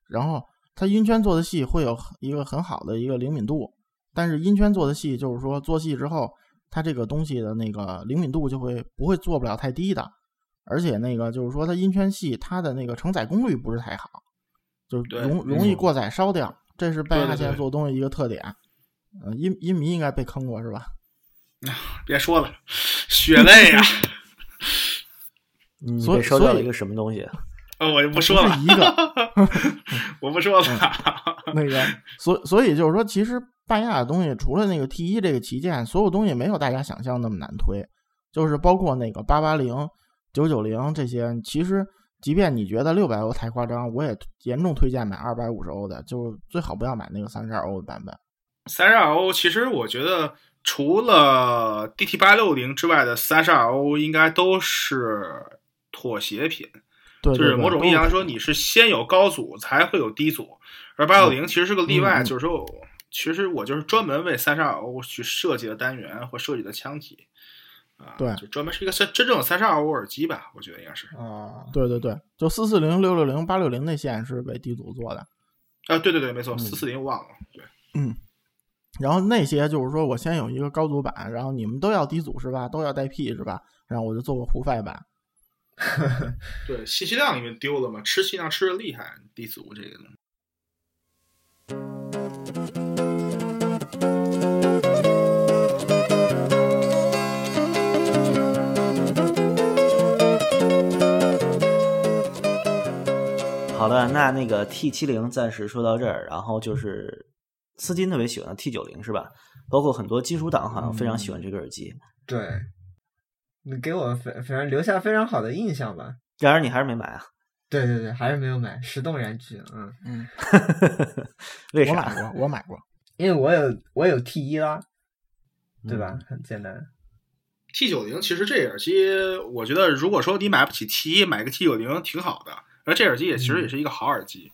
Speaker 3: 然后它音圈做的细会有一个很好的一个灵敏度，但是音圈做的细就是说做细之后，它这个东西的那个灵敏度就会不会做不了太低的，而且那个就是说它音圈细，它的那个承载功率不是太好，就是容容易过载烧掉，这是拜亚现在做东西一个特点。嗯，音音迷应该被坑过是吧？
Speaker 4: 别说了，血泪啊！
Speaker 1: 你
Speaker 3: 所以
Speaker 1: 被烧掉
Speaker 3: 所以
Speaker 1: 了一个什么东西？
Speaker 4: 呃，我就不说了，
Speaker 3: 一个
Speaker 4: 我不说了。
Speaker 3: 那个，所所以就是说，其实半亚的东西，除了那个 T 一这个旗舰，所有东西没有大家想象那么难推，就是包括那个八八零、九九零这些，其实即便你觉得六百欧太夸张，我也严重推荐买二百五十欧的，就最好不要买那个三十二欧的版本。
Speaker 4: 三十二欧，其实我觉得除了 DT 八六零之外的三十二欧，应该都是妥协品。
Speaker 3: 对，
Speaker 4: 就是某种意义上说，你是先有高组才会有低组，而八六零其实是个例外。就是说我，其实我就是专门为三十二欧去设计的单元或设计的腔体啊，
Speaker 3: 对
Speaker 4: 就专门是一个真真正的三十二欧耳机吧，我觉得应该是
Speaker 2: 啊，
Speaker 3: 对对对，就四四零、六六零、八六零那线是为低组做的。
Speaker 4: 啊，对对对，没错，
Speaker 1: 嗯
Speaker 4: 四四零忘了，对，嗯
Speaker 3: 然后那些就是说我先有一个高组版，然后你们都要低组是吧？都要带 P 是吧？然后我就做个胡费版。
Speaker 4: 对，信息量因为丢了嘛，吃信息量吃的厉害，地组这个东西。
Speaker 1: 好的，那那个 T 七零暂时说到这儿，然后就是斯金特别喜欢的 T 九零是吧？包括很多金属党好像非常喜欢这个耳机。
Speaker 2: 对，你给我非反正留下非常好的印象吧。
Speaker 1: 然而你还是没买啊？
Speaker 2: 对对对，还是没有买，石动燃具，嗯，
Speaker 3: 嗯，
Speaker 1: 为啥？
Speaker 3: 我买过，我买过。
Speaker 2: 因为我有我有 T 一啦，对吧？
Speaker 1: 嗯
Speaker 2: 很简单。
Speaker 4: T 九零其实这耳机，我觉得如果说你买不起 T 一，买个 T 九零挺好的。而这耳机也其实也是一个好耳机。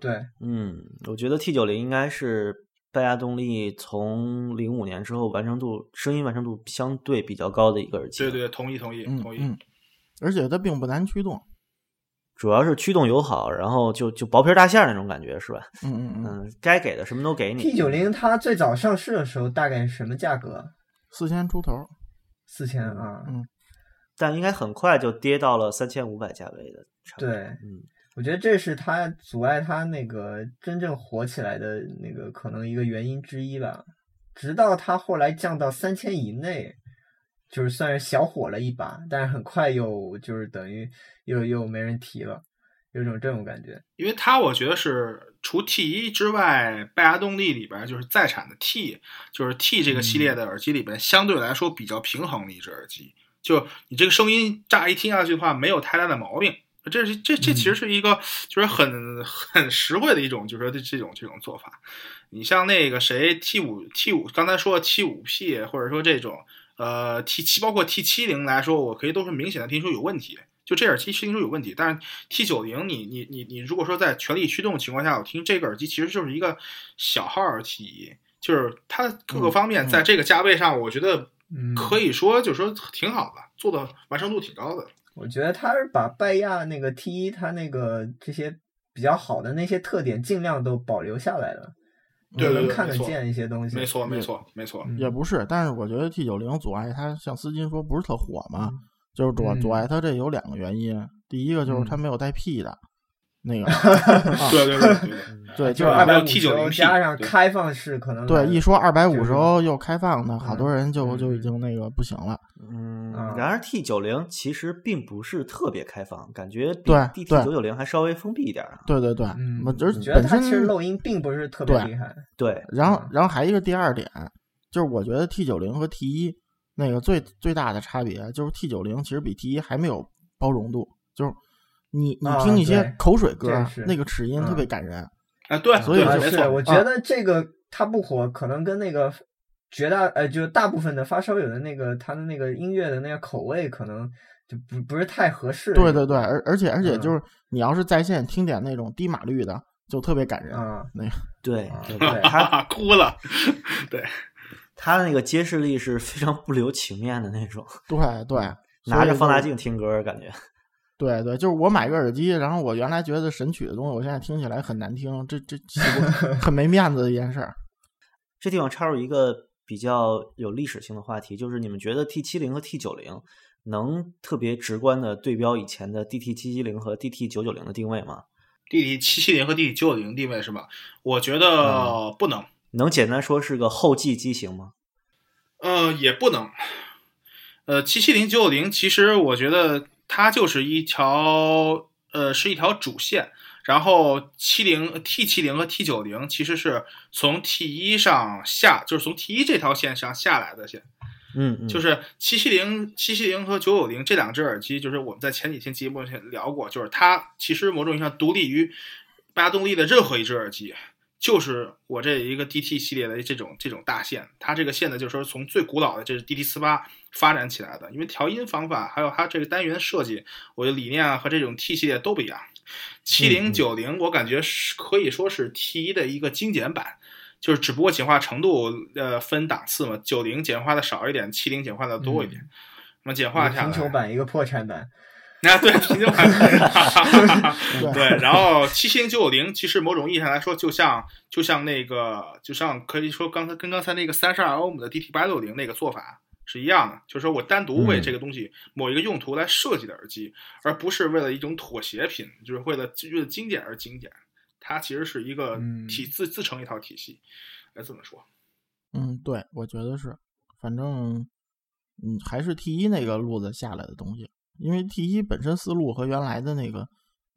Speaker 2: 对，
Speaker 1: 嗯，我觉得 T 九零应该是拜亚动力从零五年之后完成度声音完成度相对比较高的一个耳机。
Speaker 4: 对对，同意同意
Speaker 3: 嗯
Speaker 4: 同意。
Speaker 3: 嗯，而且它并不难驱动。
Speaker 1: 主要是驱动友好，然后就就薄皮大馅儿那种感觉是吧？
Speaker 3: 嗯嗯嗯，
Speaker 1: 嗯，该给的什么都给你。
Speaker 2: P 九零它最早上市的时候大概是什么价格？
Speaker 3: 四千出头。
Speaker 2: 四千啊。
Speaker 3: 嗯
Speaker 1: 但应该很快就跌到了三千五百价位的。
Speaker 2: 对
Speaker 1: 嗯，
Speaker 2: 我觉得这是它阻碍它那个真正火起来的那个可能一个原因之一吧。直到它后来降到三千以内，就是算是小火了一把，但是很快又就是等于又又没人提了，有种这种感觉。
Speaker 4: 因为它我觉得是除 T 一之外，拜亚动力里边就是在产的 T，就是 T 这个系列的耳机里边，相对来说比较平衡的一只耳机。就你这个声音乍一听下去的话，没有太大的毛病。这是这这其实是一个就是很很实惠的一种，就是说这这种这种做法。你像那个谁 T 五 T 五，刚才说 T 五 P 或者说这种呃 T 七，包括 T 七零来说，我可以都是明显的听出有问题。就这耳机听出有问题，但是 T 九零，你你你你如果说在全力驱动情况下，我听这个耳机其实就是一个小号耳机，就是它各个方面
Speaker 3: 嗯
Speaker 4: 在这个价位上，我觉得
Speaker 2: 嗯，
Speaker 4: 可以说就是说挺好的，做的完成度挺高的。
Speaker 2: 我觉得他是把拜亚那个 T 一，他那个这些比较好的那些特点，尽量都保留下来了，
Speaker 4: 对对
Speaker 2: 能看得见一些东西。
Speaker 4: 没错，没错，没错。
Speaker 2: 嗯
Speaker 3: 也不是，但是我觉得 T 九零阻碍它，像斯金说不是特火嘛，
Speaker 2: 嗯
Speaker 3: 就是阻
Speaker 2: 嗯
Speaker 3: 阻碍它这有两个原因。第一个就是它没有带 P 的，那个
Speaker 4: 对对对对对，
Speaker 3: 对，
Speaker 2: 就
Speaker 3: 就是
Speaker 2: 二百五十
Speaker 4: T90P
Speaker 2: 欧加上开放式，可能
Speaker 3: 对，一说二百五十欧又开放的，好
Speaker 2: 嗯。
Speaker 3: 多人就就已
Speaker 2: 嗯
Speaker 3: 经那个不行了。
Speaker 1: 嗯
Speaker 2: 啊，
Speaker 1: 然而 T 九零其实并不是特别开放，感觉比
Speaker 3: 对。
Speaker 1: DT
Speaker 3: 对
Speaker 1: 九九零还稍微封闭一点。
Speaker 3: 对对对，
Speaker 2: 嗯，
Speaker 3: 我就是
Speaker 2: 觉得它其实漏音并不是特别厉害。
Speaker 1: 对，
Speaker 3: 然后
Speaker 2: 嗯，
Speaker 3: 然后还有一个第二点，就是我觉得 T 九零和 T 一那个最最大的差别，就是 T 九零其实比 T 一还没有包容度，就是你你
Speaker 2: 啊
Speaker 3: 听一些口水歌那个齿音特
Speaker 2: 嗯
Speaker 3: 别感人。
Speaker 4: 啊对，
Speaker 2: 啊，
Speaker 3: 所以就是。
Speaker 2: 我觉得这个它不火，可能跟那个绝大呃，就大部分的发烧友的那个他的那个音乐的那个口味，可能就不不是太合适。
Speaker 3: 对对对，而而且而且
Speaker 2: 嗯
Speaker 3: 就是你要是在线听点那种低码率的，就特别感人。
Speaker 2: 啊，
Speaker 3: 那个
Speaker 1: 对 对他
Speaker 4: 哭了，对
Speaker 1: 他的那个揭示力是非常不留情面的那种，
Speaker 3: 对对，
Speaker 1: 拿着放大。
Speaker 3: 镜
Speaker 1: 听歌，感觉。
Speaker 3: 对对，就是我买个耳机，然后我原来觉得神曲的东西，我现在听起来很难听，这这 很没面子的一件事儿。
Speaker 1: 这地方插入一个比较有历史性的话题，就是你们觉得 T 七零和 T 九零能特别直观的对标以前的 DT 七七零和 DT 九九零的定位吗
Speaker 4: ？DT 七七零和 DT 九九零定位是吧？我觉得不能，
Speaker 1: 能简单说是个后继机型吗？
Speaker 4: 呃，也不能。呃，七七零九九零，其实我觉得它就是一条，呃，是一条主线。然后七零 T 七零和 T 九零其实是从 T 一上下，就是从 T 一这条线上下来的线。
Speaker 1: 嗯，
Speaker 4: 就是七七零、七七零和九九零这两只耳机，就是我们在前几天节目聊过，就是它其实某种意义上独立于八动力的任何一只耳机。就是我这一个 DT 系列的这种这种大线，它这个线呢，就是说从最古老的这是 DT 四八发展起来的，因为调音方法还有它这个单元设计，我的理念啊和这种 T 系列都不一样。七零九零我感觉是可以说是 T 一的一个精简版，就是只不过简化程度呃分档次嘛，九零简化的少一点，七零简化的多一点。那么简化下来，
Speaker 2: 贫穷版一个破产版。
Speaker 4: 啊，对，贫穷版，对，然后七七零九九零，其实某种意义上来说，就像就像那个，就像可以说刚才跟刚才那个三十二欧姆的 DT 八六零那个做法是一样的，就是说我单独为这个东西某一个用途来设计的耳机，而不是为了一种妥协品，就是为了为了经典而经典，它其实是一个体自自成一套体系，该这么说。
Speaker 3: 嗯，对，我觉得是，反正嗯，还是 T 一那个路子下来的东西。因为 T 一本身思路和原来的那个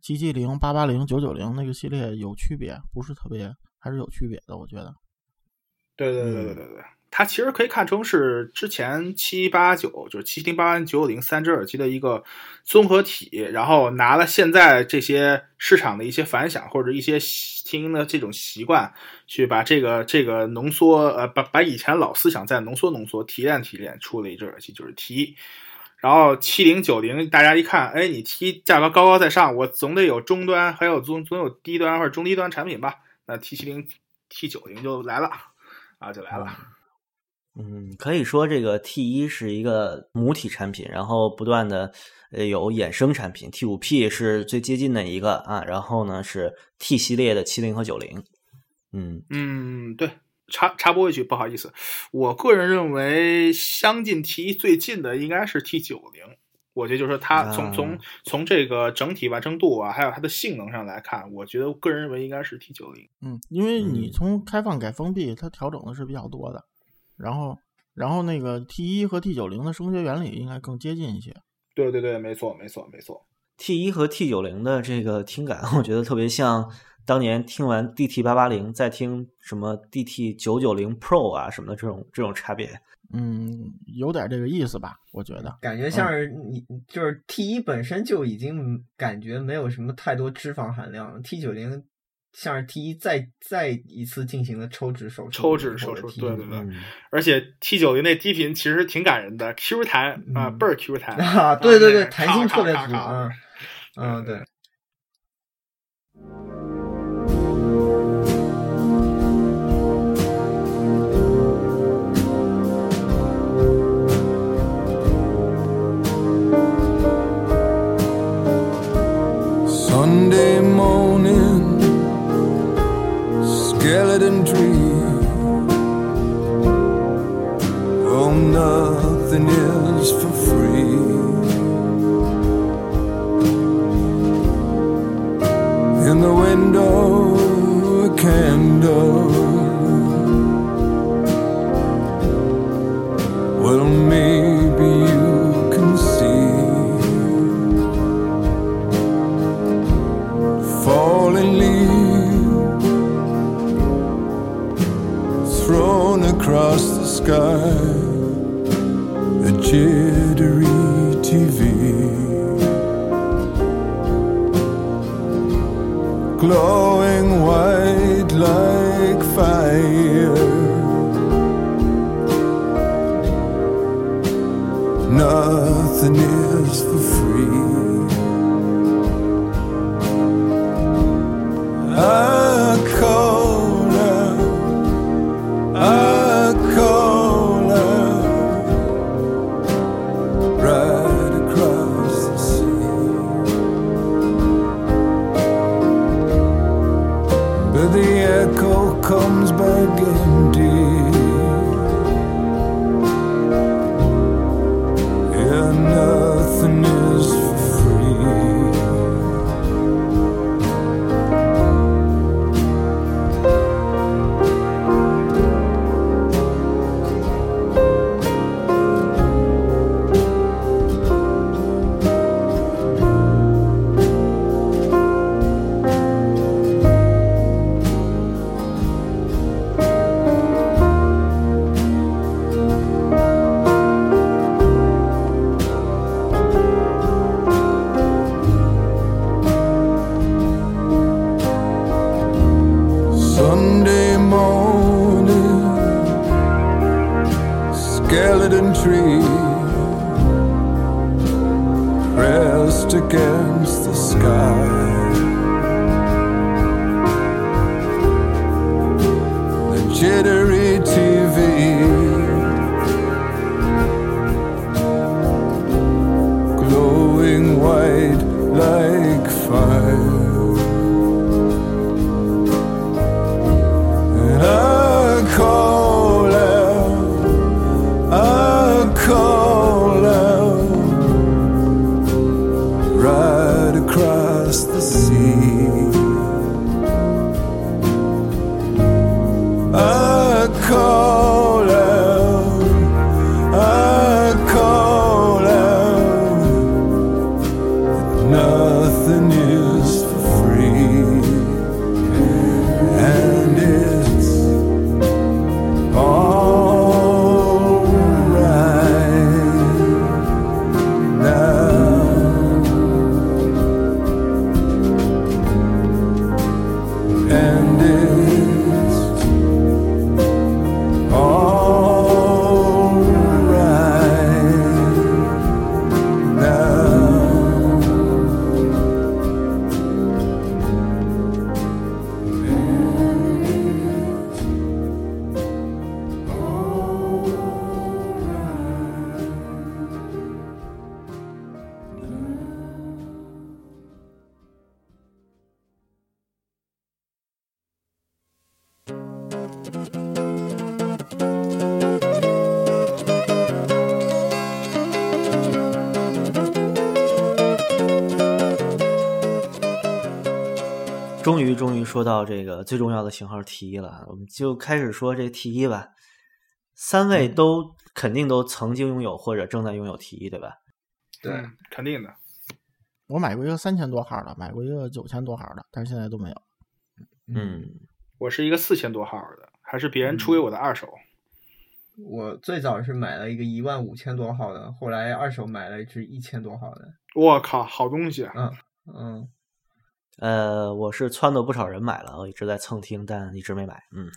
Speaker 3: 七七零、八八零、九九零那个系列有区别，不是特别，还是有区别的。我觉得，
Speaker 4: 对对对对对对，它其实可以看成是之前七八九，就是七零、八八零、九九零三只耳机的一个综合体，然后拿了现在这些市场的一些反响或者一些听的这种习惯，去把这个这个浓缩，呃，把把以前老思想再浓缩浓缩、提炼提炼出了一只耳机，就是 T 一。然后七零九零，大家一看，哎，你 T 价格高高在上，我总得有中端，还有总总有低端或者中低端产品吧？那 T 七零、T 九零就来了，啊，就来了。
Speaker 1: 嗯，可以说这个 T 一是一个母体产品，然后不断的呃有衍生产品，T 五 P 是最接近的一个啊，然后呢是 T 系列的七零和九零。嗯
Speaker 4: 嗯，对。插插播一句，不好意思，我个人认为相近 T 最近的应该是 T 九零。我觉得就是说，它从从从这个整体完成度啊，还有它的性能上来看，我觉得个人认为应该是 T 九零。
Speaker 3: 嗯，因为你从开放改封闭，它调整的是比较多的。然后，然后那个 T 一和 T 九零的声学原理应该更接近一些。
Speaker 4: 对对对，没错没错没错。
Speaker 1: T 一和 T 九零的这个听感，我觉得特别像。当年听完 DT 八八零，再听什么 DT 九九零 Pro 啊什么的这种这种差别，
Speaker 3: 嗯，有点这个意思吧？我觉得
Speaker 2: 感觉像是你就是 T 一本身就已经感觉没有什么太多脂肪含量，T 九零像是 T 一再再一次进行了抽脂手术，
Speaker 4: 抽脂手术，对对对，而且 T 九零那低频其实挺感人的，Q 弹啊，倍儿 Q 弹
Speaker 2: 啊，对对对，弹性特别足啊，嗯，对。
Speaker 5: Is for free. In the window, a candle.
Speaker 1: 终于终于说到这个最重要的型号 T 一了，我们就开始说这 T 一吧。三位都肯定都曾经拥有或者正在拥有 T 一，对吧？
Speaker 2: 对，
Speaker 4: 嗯，肯定的。
Speaker 3: 我买过一个三千多号的，买过一个九千多号的，但是现在都没有。
Speaker 1: 嗯，
Speaker 4: 我是一个四千多号的，还是别人出给我的二手。
Speaker 2: 我最早是买了一个一万五千多号的，后来二手买了一只一千多号的。
Speaker 4: 我靠，好东西啊！
Speaker 2: 嗯嗯，
Speaker 1: 呃，我是撺掇不少人买了，我一直在蹭听，但一直没买。嗯，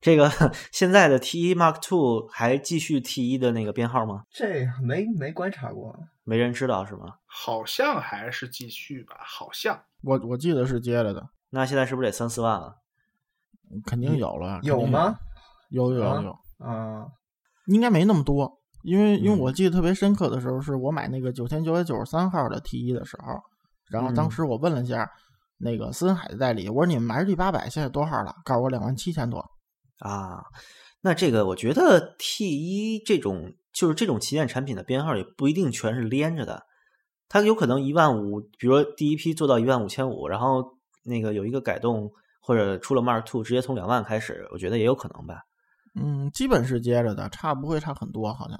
Speaker 1: 这个 现在的 T 一 Mark Two 还继续 T 一的那个编号吗？
Speaker 2: 这没没观察过。
Speaker 1: 没人知道是吗？
Speaker 4: 好像还是继续吧，好像。
Speaker 3: 我我记得是接了的，
Speaker 1: 那现在是不是得三四万了？
Speaker 3: 肯定有了。
Speaker 2: 有吗？
Speaker 3: 有有有
Speaker 2: 啊
Speaker 3: 有，
Speaker 2: 啊，
Speaker 3: 应该没那么多，因为因为
Speaker 1: 嗯
Speaker 3: 我记得特别深刻的时候，是我买那个九千九百九十三号的 T 一的时候，然后当
Speaker 1: 嗯
Speaker 3: 时我问了一下那个思恩海的代理，我说你们 MG 八百现在多少了？告诉我两万七千多。
Speaker 1: 啊，那这个我觉得 T 一这种就是这种旗舰产品的编号也不一定全是连着的，它有可能一万五，比如说第一批做到一万五千五，然后那个有一个改动或者出了 Mark Two，直接从两万开始，我觉得也有可能吧。
Speaker 3: 嗯，基本是接着的，差不会差很多，好像。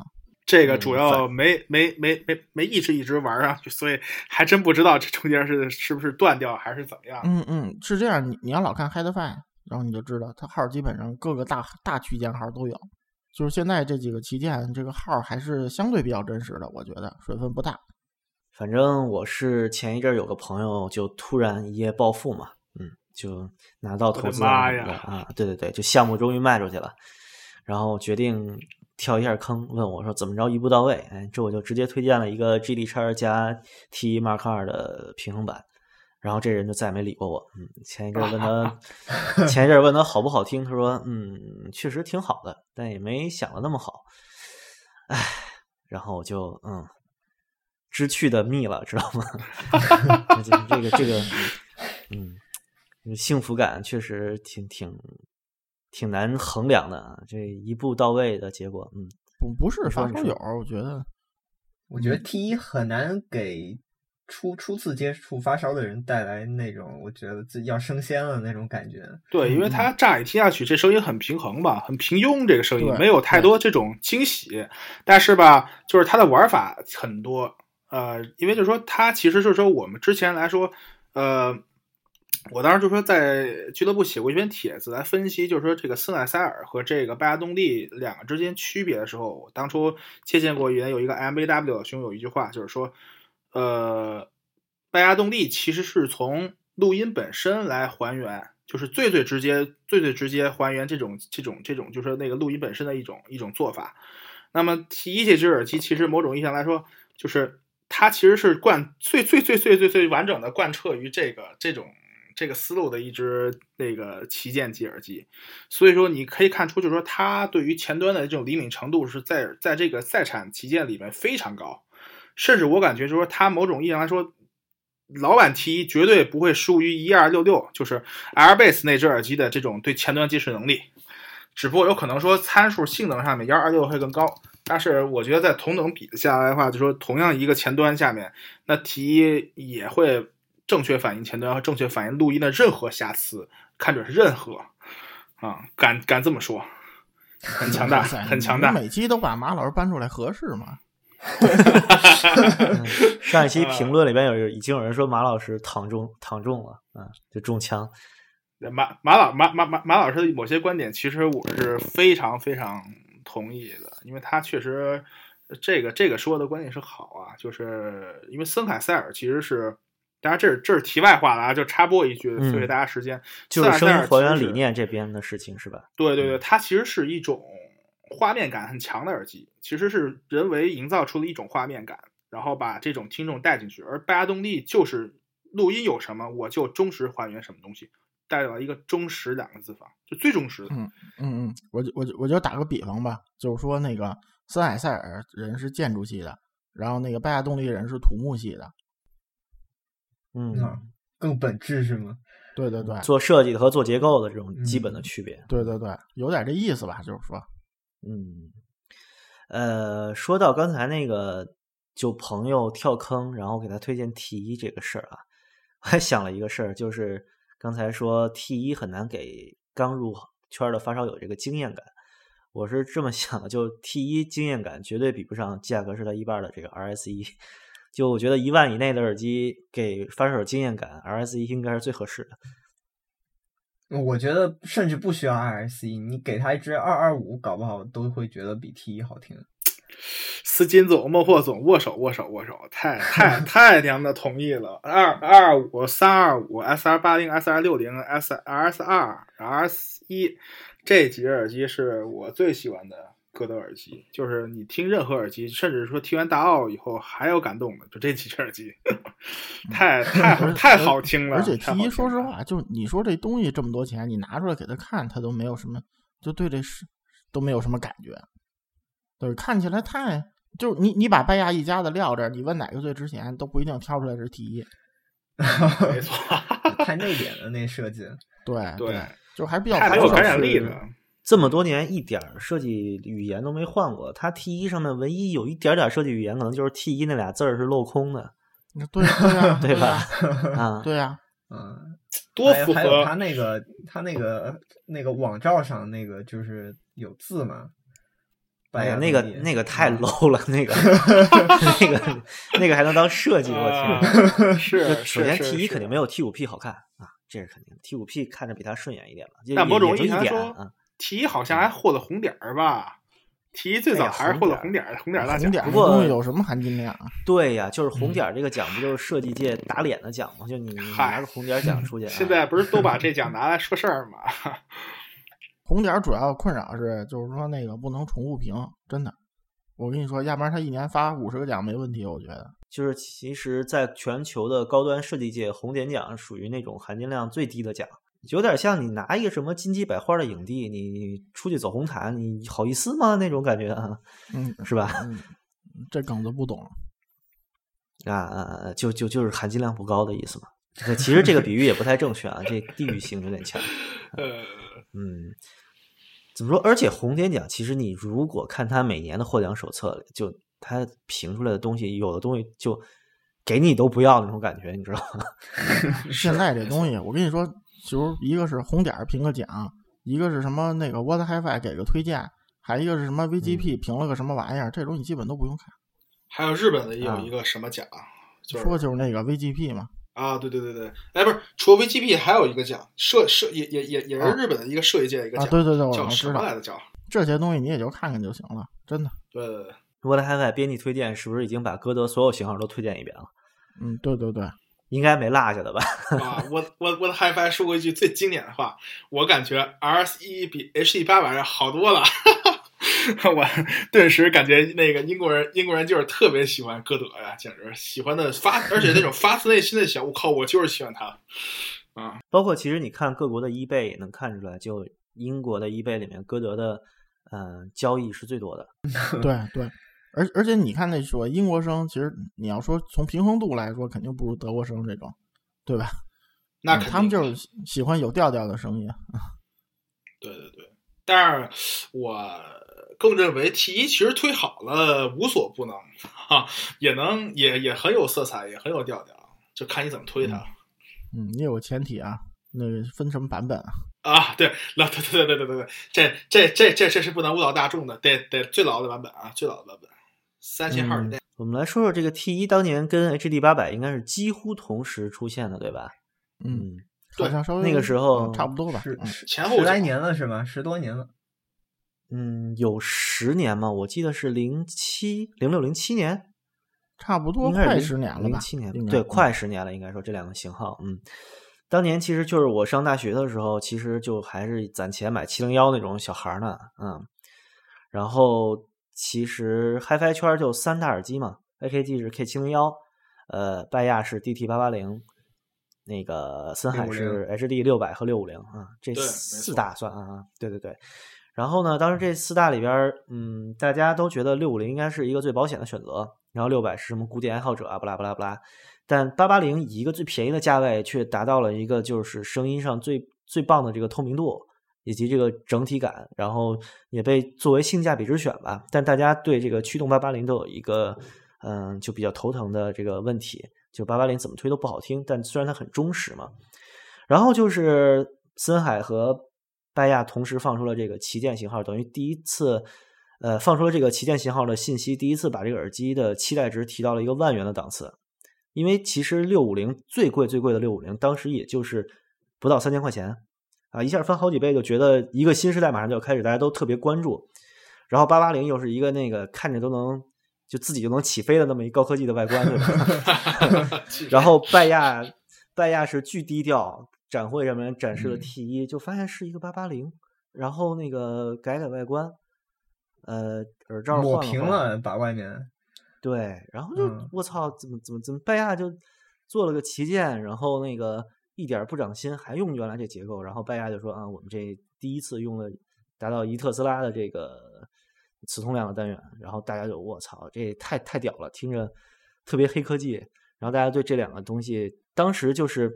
Speaker 4: 这个主
Speaker 1: 嗯
Speaker 4: 要没没没没没一直一直玩上去，所以还真不知道这中间是是不是断掉还是怎么样。
Speaker 3: 嗯嗯，是这样，你你要老看 Head Five，然后你就知道它号基本上各个大大区间号都有。就是现在这几个旗舰，这个号还是相对比较真实的，我觉得水分不大。
Speaker 1: 反正我是前一阵有个朋友就突然一夜暴富嘛，嗯，就拿到投资啊，对对对，就项目终于卖出去了，然后决定跳一下坑，问我说怎么着一步到位，哎，这我就直接推荐了一个 GD 叉加 T 1 Mark 二的平衡板，然后这人就再也没理过我，嗯，前一阵问他，前一阵问他好不好听，他说嗯，确实挺好的，但也没想的那么好，唉，然后我就嗯。知趣的蜜了，知道吗？这这个这个，嗯，幸福感确实挺挺挺难衡量的啊。这一步到位的结果，嗯，
Speaker 3: 不不是发烧友，我觉得
Speaker 2: 我觉得 T 一很难给初初次接触发烧的人带来那种我觉得自己要升仙了那种感觉。
Speaker 4: 对，因为它乍一听下去，这声音很平衡吧，很平庸，这个声音没有太多这种惊喜。但是吧，就是它的玩法很多，呃，因为就是说，它其实就是说，我们之前来说，呃，我当时就说在俱乐部写过一篇帖子来分析，就是说这个森海塞尔和这个拜亚动力两个之间区别的时候，我当初借鉴过原有一个 MAW 的兄有一句话，就是说，呃，拜亚动力其实是从录音本身来还原，就是最最直接、最最直接还原这种这种这种，就是那个录音本身的一种一种做法。那么提这只耳机，其实某种意义上来说，就是它其实是贯最最最最最最完整的贯彻于这个这种这个思路的一只那个旗舰级耳机。所以说，你可以看出，就是说它对于前端的这种灵敏程度是在在这个在产旗舰里面非常高，甚至我感觉就是说它某种意义上来说。老版 T 绝对不会输于一二六六，就是 Airbase 那只耳机的这种对前端接触能力，只不过有可能说参数性能上面幺二六会更高，但是我觉得在同等比下来的话，就说同样一个前端下面，那 T 一也会正确反应前端和正确反应录音的任何瑕疵，看准是任何啊，敢敢这么说，很强大，很强大。
Speaker 3: 每期都把马老师搬出来合适吗？
Speaker 1: 嗯 上一期
Speaker 4: 啊
Speaker 1: 评论里边有已经有人说马老师躺中躺中了啊，就中枪。
Speaker 4: 马马老马马马马老师的某些观点，其实我是非常非常同意的，因为他确实这个这个说的观点是好啊，就是因为森海塞尔其实是，当然这是这是题外话了啊，就插播一句，
Speaker 1: 嗯
Speaker 4: 费给大家时间，
Speaker 1: 就是
Speaker 4: 森海塞尔
Speaker 1: 声音还原理念这边的事情是吧？
Speaker 4: 对对对，它其实是一种画面感很强的耳机，其实是人为营造出了一种画面感，然后把这种听众带进去。而拜亚动力就是录音有什么，我就忠实还原什么东西，代表一个“忠实”两个字方，就最忠实的。
Speaker 3: 嗯嗯嗯，我就我就我就打个比方吧，就是说那个森海塞尔人是建筑系的，然后那个拜亚动力人是土木系的，
Speaker 1: 嗯，
Speaker 2: 啊更本质是吗？
Speaker 3: 对对对。
Speaker 1: 做设计的和做结构的这种基本的
Speaker 2: 嗯。
Speaker 1: 区别。
Speaker 3: 对对对，有点这意思吧，就是说，
Speaker 1: 嗯，呃，说到刚才那个，就朋友跳坑，然后给他推荐 T 一这个事儿啊，我还想了一个事儿，就是刚才说 T 一很难给刚入圈的发烧友这个经验感，我是这么想的，就 T 一经验感绝对比不上价格是它一半的这个 RS 一，就我觉得一万以内的耳机给发烧友经验感，RS 一应该是最合适的。
Speaker 2: 我觉得甚至不需要 RSE，你给他一支二二五，搞不好都会觉得比 T 一好听。
Speaker 4: 斯金总、莫霍总握手握手握手，太太太娘的同意了！二二五、三二五、S R 八零、S R 六零、S R S 二、R S 一这几只耳机是我最喜欢的歌的耳机，就是你听任何耳机，甚至说听完大奥以后还有感动的，就这几只耳机，太太好太好听了。
Speaker 3: 而且
Speaker 4: 太
Speaker 3: T 一说实话，就是你说这东西这么多钱，你拿出来给他看，他都没有什么，就对这是都没有什么感觉，对，看起来太就是你你把拜亚一家子撂这儿，你问哪个最值钱，都不一定挑出来是 T 一，
Speaker 4: 没错，
Speaker 2: 太内敛了那设计。
Speaker 3: 对
Speaker 4: 对，
Speaker 3: 就还比较
Speaker 4: 太没有感染力
Speaker 1: 是
Speaker 4: 了。
Speaker 1: 这么多年一点儿设计语言都没换过，它 T 一上面唯一有一点点设计语言，可能就是 T 一那俩字儿是镂空的，
Speaker 3: 对对 呀
Speaker 1: 对吧？啊，
Speaker 3: 对呀，
Speaker 2: 嗯，
Speaker 4: 多符
Speaker 2: 还有还有
Speaker 4: 合
Speaker 2: 他那个他那个那个网罩上那个就是有字嘛。
Speaker 1: 哎呀，那个那个太
Speaker 2: 嗯
Speaker 1: low 了，那个 那个那个还能当设计？我
Speaker 4: 啊
Speaker 1: 天！
Speaker 4: 是
Speaker 1: 首先 T 一肯定没有 T 五 P 好看啊，这是肯定。T 五 P 看着比它顺眼一点吧，就
Speaker 4: 但某种
Speaker 1: 也也就一
Speaker 4: 意义上说
Speaker 1: 点啊。
Speaker 4: 一好像还获了红点儿吧提一最早还是获了
Speaker 1: 红
Speaker 4: 红点儿红点儿大奖
Speaker 3: 红。点儿
Speaker 1: 不过
Speaker 3: 东西有什么含金量啊？
Speaker 1: 对呀，就是红点儿这个奖，不就是设计界打脸的奖吗？就你你拿个红点儿奖出去，
Speaker 4: 现
Speaker 1: 啊
Speaker 4: 在不是都把这奖拿来说事儿吗？
Speaker 3: 红点儿主要困扰是，就是说那个不能重复评，真的。我跟你说，要不然他一年发五十个奖没问题，我觉得。
Speaker 1: 就是其实，在全球的高端设计界，红点奖属于那种含金量最低的奖，有点像你拿一个什么金鸡百花的影帝，你出去走红毯，你好意思吗？那种感觉啊，
Speaker 3: 嗯，
Speaker 1: 是吧？
Speaker 3: 嗯，这梗子不懂。
Speaker 1: 啊啊，啊就就就是含金量不高的意思嘛。这其实这个比喻也不太正确啊，这地域性有点强。
Speaker 4: 呃，
Speaker 1: 嗯，怎么说？而且红点奖，其实你如果看他每年的获奖手册，就他评出来的东西，有的东西就给你都不要那种感觉，你知道吗？
Speaker 3: 现在这东西，我跟你说，就是一个是红点儿评个奖，一个是什么那个 What HiFi 给个推荐，还一个是什么 VGP 评了个什么玩意儿，这种你基本都不用看。
Speaker 4: 还有日本的也有
Speaker 1: 啊
Speaker 4: 一个什么奖，就是
Speaker 3: 说就是那个 VGP 嘛，
Speaker 4: 啊，对对对对，哎，不是，除了 VGP 还有一个奖，设设也也也也是日本的一个设计界的一个
Speaker 3: 啊，
Speaker 4: 奖，
Speaker 3: 对对对，我
Speaker 4: 叫
Speaker 3: 我知道
Speaker 4: 什么来着？叫
Speaker 3: 这些东西你也就看看就行了，真的。
Speaker 4: 对对对。
Speaker 1: What HiFi 编辑推荐是不是已经把歌德所有型号都推荐一遍了？
Speaker 3: 嗯，对对对，
Speaker 1: 应该没落下的吧？
Speaker 4: 啊，我我我的 HiFi 说过一句最经典的话，我感觉 RS 一比 H E 八百好多了。我顿时感觉那个英国人，英国人就是特别喜欢歌德呀，简直喜欢的发，而且那种发自内心的想，我靠，我就是喜欢他啊！
Speaker 1: 包括其实你看各国的 eBay 也能看出来，就英国的 eBay 里面，歌德的呃交易是最多的。
Speaker 3: 对 对，而而且你看那说英国生，其实你要说从平衡度来说，肯定不如德国生这种，对吧？
Speaker 4: 那
Speaker 3: 他们就是喜喜欢有调调的声音。
Speaker 4: 对对对，但是我更认为 T 一其实推好了无所不能哈，也能也也很有色彩，也很有调调，就看你怎么推它。
Speaker 3: 嗯，你有个前提啊，那个分什么版本啊？
Speaker 4: 啊，对，老对对对对对对，这这这这这是不能误导大众的，得得最老的版本啊，最老的版本，三千号以内。
Speaker 1: 我们来说说这个 T 一当年跟 HD 八百应该是几乎同时出现的，对吧？
Speaker 3: 嗯，好像稍微
Speaker 1: 那个时候
Speaker 3: 嗯差不多吧。嗯
Speaker 2: 是是
Speaker 4: 前后
Speaker 2: 十来年了是吗？十多年了。
Speaker 1: 嗯，有十年吗？我记得是零七零六零七年，
Speaker 3: 差不多
Speaker 1: 应该是
Speaker 3: 快十年了吧？
Speaker 1: 零七年对，
Speaker 3: 嗯
Speaker 1: 快十年了，应该说这两个型号，嗯，当年其实就是我上大学的时候，其实就还是攒钱买七零幺那种小孩呢，嗯，然后其实 HiFi 圈就三大耳机嘛，AKG 是 K 七零幺，呃，拜亚是 DT 八八零，那个森海是 HD 六百和六五零啊，这四大算啊啊，对对对。然后呢，当时这四大里边，嗯，大家都觉得六五零应该是一个最保险的选择，然后六百是什么古典爱好者啊，不拉不拉不拉。但八八零以一个最便宜的价位，却达到了一个就是声音上最最棒的这个透明度以及这个整体感，然后也被作为性价比之选吧。但大家对这个驱动八八零都有一个嗯，就比较头疼的这个问题，就八八零怎么推都不好听，但虽然它很忠实嘛。然后就是森海和拜亚同时放出了这个旗舰型号，等于第一次，呃，放出了这个旗舰型号的信息，第一次把这个耳机的期待值提到了一个万元的档次。因为其实六五零最贵最贵的六五零，当时也就是不到三千块钱啊，一下翻好几倍，就觉得一个新时代马上就要开始，大家都特别关注。然后八八零又是一个那个看着都能就自己就能起飞的那么一高科技的外观，对吧？然后拜亚拜亚是巨低调，展会上面展示了
Speaker 2: 嗯
Speaker 1: T 一、就发现是一个八八零，然后那个改改外观，呃，耳罩
Speaker 2: 抹平了，把外面
Speaker 1: 对，然后就、
Speaker 2: 嗯
Speaker 1: 我操，怎么怎么怎么拜亚就做了个旗舰，然后那个一点不长心，还用原来这结构，然后拜亚就说啊，我们这第一次用了达到一特斯拉的这个磁通量的单元，然后大家就我操，这太太屌了，听着特别黑科技，然后大家对这两个东西当时就是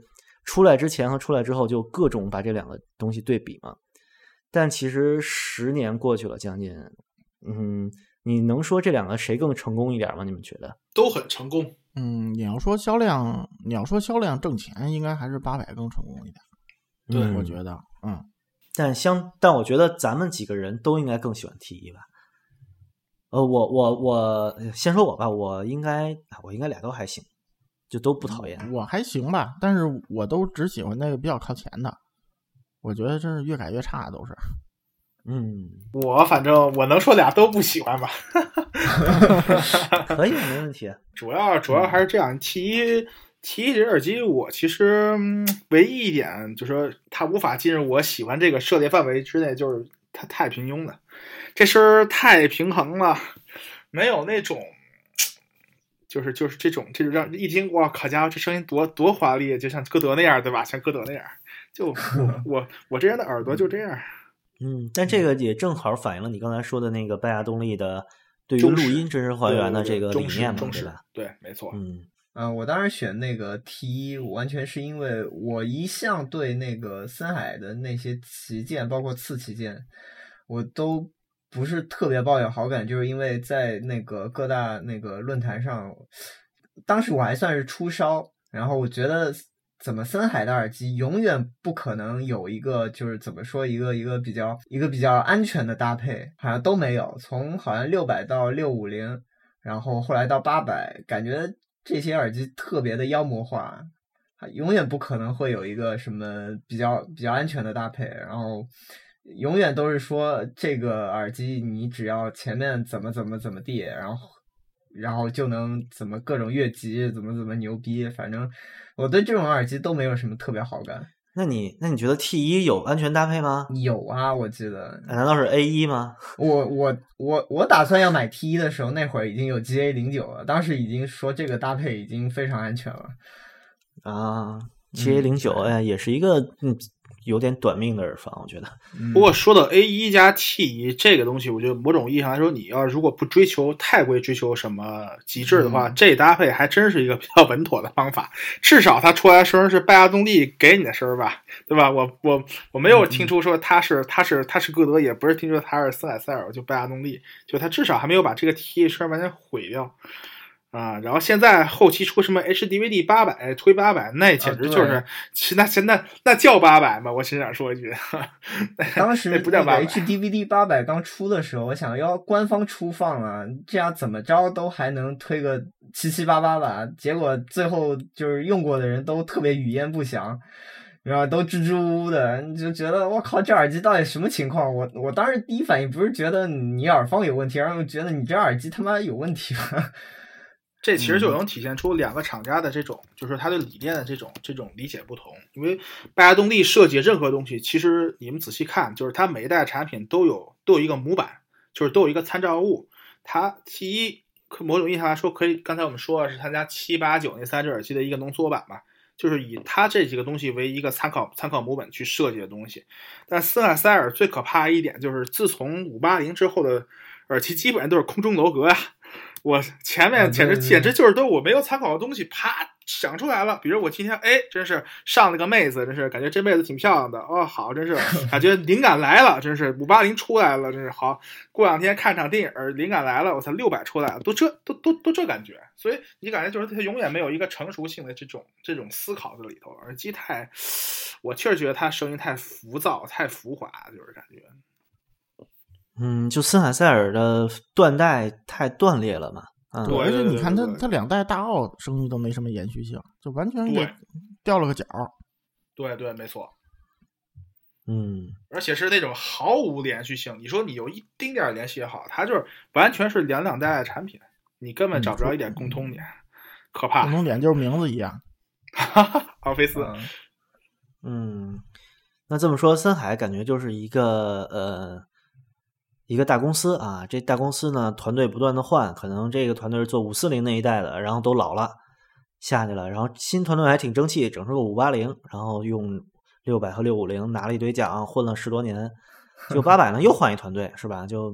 Speaker 1: 出来之前和出来之后就各种把这两个东西对比嘛，但其实十年过去了，将近，嗯。你能说这两个谁更成功一点吗？你们觉得？
Speaker 4: 都很成功。
Speaker 3: 嗯，你要说销量，你要说销量挣钱，应该还是八百更成功一点。
Speaker 4: 对
Speaker 3: 我觉得，嗯，
Speaker 1: 但相但我觉得咱们几个人都应该更喜欢 T 一吧。呃，我我我先说我吧，我应该我应该俩都还行，就都不讨厌。
Speaker 3: 我还行吧，但是我都只喜欢那个比较靠前的。我觉得真是越改越差，都是。
Speaker 1: 嗯，
Speaker 4: 我反正我能说俩都不喜欢吧，
Speaker 1: 可以，没问题。
Speaker 4: 主要主要还是这样。T 一 T 一这耳机，我其实、嗯唯一一点就是说它无法进入我喜欢这个涉猎范围之内，就是它太平庸了，这声儿太平衡了，没有那种。就是就是这种，这就让一听哇，好家伙，这声音多多华丽，就像歌德那样，对吧？像歌德那样，就我 我我这人的耳朵就这样。
Speaker 1: 嗯，但这个也正好反映了你刚才说的那个拜亚动力的对于录音真实还原的这个理念嘛，对吧？
Speaker 4: 对，没错。
Speaker 1: 嗯
Speaker 2: 啊、我当时选那个 T 一，完全是因为我一向对那个森海的那些旗舰，包括次旗舰，我都不是特别抱有好感，就是因为在那个各大那个论坛上，当时我还算是初烧，然后我觉得怎么森海的耳机永远不可能有一个就是怎么说一个一个比较一个比较安全的搭配，好像都没有，从好像六百到六五零。然后后来到八百，感觉这些耳机特别的妖魔化，永远不可能会有一个什么比较比较安全的搭配，然后永远都是说这个耳机你只要前面怎么怎么怎么地，然后然后就能怎么各种越级，怎么怎么牛逼，反正我对这种耳机都没有什么特别好感。
Speaker 1: 那你那你觉得 T 一有安全搭配吗？
Speaker 2: 有啊，我记得
Speaker 1: 难道是 A 一吗？
Speaker 2: 我我我我打算要买 T 一的时候，那会儿已经有 GA 零九了，当时已经说这个搭配已经非常安全了。
Speaker 1: 啊，GA 零九，哎呀，也是一个嗯有点短命的耳返，我觉得。
Speaker 2: 嗯
Speaker 4: 不过说到 A 一加 T 一这个东西，我觉得某种意义上来说，你要如果不追求太过于追求什么极致的话，
Speaker 2: 嗯
Speaker 4: 这搭配还真是一个比较稳妥的方法。至少它出来的声是拜亚动力给你的声吧，对吧？我我我没有听出说它是它是它是歌德，也不是听说它是森海塞尔，就拜亚动力，就它至少还没有把这个 T 一声完全毁掉。啊，然后现在后期出什么 HDVD 八百推八百，那简直就是，那现在那叫八百吗？我心想说一句，
Speaker 2: 当时
Speaker 4: 那不叫
Speaker 2: 那个 HDVD 八百刚出的时候，我想要官方出放啊，这样怎么着都还能推个七七八八吧。结果最后就是用过的人都特别语焉不详，然后都支支吾吾的，你就觉得我靠，这耳机到底什么情况？我我当时第一反应不是觉得你耳放有问题，而是觉得你这耳机他妈有问题吧？
Speaker 4: 这其实
Speaker 2: 嗯
Speaker 4: 就能体现出两个厂家的这种，就是他对理念的这种这种理解不同。因为拜亚动力设计任何东西，其实你们仔细看，就是它每一代产品都有都有一个模板，就是都有一个参照物。它 T 一某种意义上来说，可以刚才我们说的是他家七八九那三只耳机的一个浓缩版吧，就是以它这几个东西为一个参考参考模本去设计的东西。但森海塞尔最可怕一点就是，自从五八零之后的耳机基本上都是空中楼阁呀、我前
Speaker 2: 啊
Speaker 4: 面简直简直就是都我没有参考的东西，啪想出来了。比如我今天哎，真是上了个妹子，真是感觉这妹子挺漂亮的哦，好，真是 感觉灵感来了，真是五八零出来了，真是好。过两天看场电影，灵感来了，我操，六百出来了，都这都都都这感觉。所以你感觉就是他永远没有一个成熟性的这种这种思考在里头。耳机太，我确实觉得他声音太浮躁、太浮华，就是感觉。
Speaker 1: 嗯，就森海塞尔的断代太断裂了嘛。嗯，
Speaker 3: 对，而且你看它
Speaker 4: 对对
Speaker 3: 它两代大奥声誉都没什么延续性，就完全给
Speaker 4: 对
Speaker 3: 掉了个角。
Speaker 4: 对对，没错。
Speaker 1: 嗯，
Speaker 4: 而且是那种毫无连续性。你说你有一丁点儿联系也好，它就是完全是两两代的产品，你根本找不着一点共通点，可怕
Speaker 3: 共。同点就是名字一样。
Speaker 4: 哈 哈奥菲斯，
Speaker 2: 嗯
Speaker 1: 嗯，那这么说，森海感觉就是一个呃一个大公司啊。这大公司呢，团队不断的换，可能这个团队是做五四零那一代的，然后都老了下去了，然后新团队还挺争气，整出个五八零，然后用六百和六五零拿了一堆奖，混了十多年。就八百呢，又换一团队，是吧？就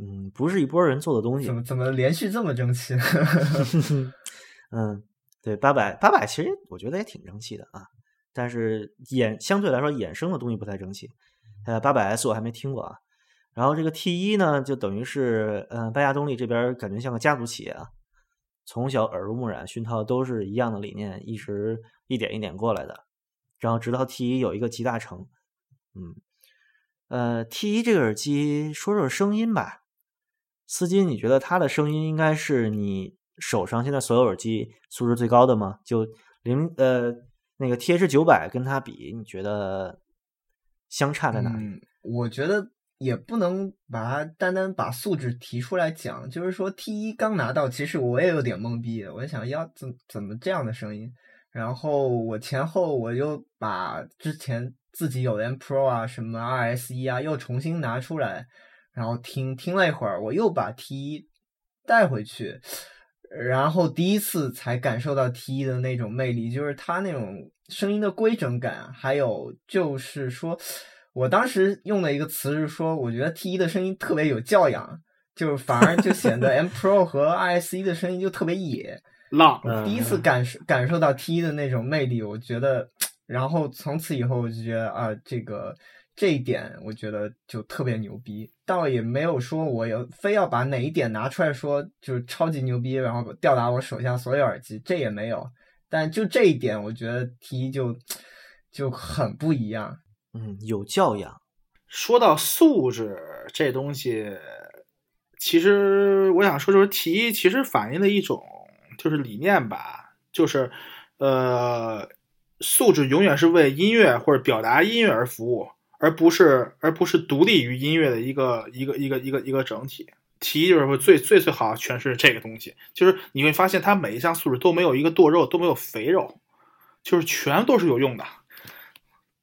Speaker 1: 嗯，不是一拨人做的东西
Speaker 2: 怎。么怎么连续这么争气？
Speaker 1: 嗯，对，八百八百其实我觉得也挺争气的啊，但是衍相对来说衍生的东西不太争气。呃，八百 S 我还没听过啊。然后这个 T 一呢，就等于是呃，拜亚动力这边感觉像个家族企业啊，从小耳濡目染，熏陶都是一样的理念，一直一点一点过来的。然后直到 T 一有一个集大成，嗯，呃，T 一这个耳机说说声音吧，司机，你觉得它的声音应该是你手上现在所有耳机素质最高的吗？就零呃那个 TH 九百跟它比，你觉得相差在哪里？
Speaker 2: 我觉得也不能把它单单把素质提出来讲，就是说 T 一刚拿到，其实我也有点懵逼，我想要怎怎么这样的声音，然后我前后我又把之前自己有的 M Pro 啊什么 RS 一啊又重新拿出来，然后听听了一会儿，我又把 T 一带回去。然后第一次才感受到 T 一的那种魅力，就是它那种声音的规整感，还有就是说，我当时用的一个词是说，我觉得 T 一的声音特别有教养，就是反而就显得 M Pro 和 RS 一的声音就特别野。
Speaker 4: 浪，
Speaker 1: 嗯
Speaker 2: 第一次感受感受到 T 一的那种魅力，我觉得，然后从此以后我就觉得啊，这个这一点我觉得就特别牛逼，倒也没有说我要非要把哪一点拿出来说就是超级牛逼，然后吊打我手下所有耳机，这也没有。但就这一点，我觉得 T 一就就很不一样。
Speaker 1: 嗯，有教养。
Speaker 4: 说到素质这东西，其实我想说，就是题一其实反映了一种就是理念吧，就是呃，素质永远是为音乐或者表达音乐而服务，而不是而不是独立于音乐的一个一个一个一个一个整体。题一就是说最最最好诠释这个东西，就是你会发现它每一项素质都没有一个剁肉，都没有肥肉，就是全都是有用的。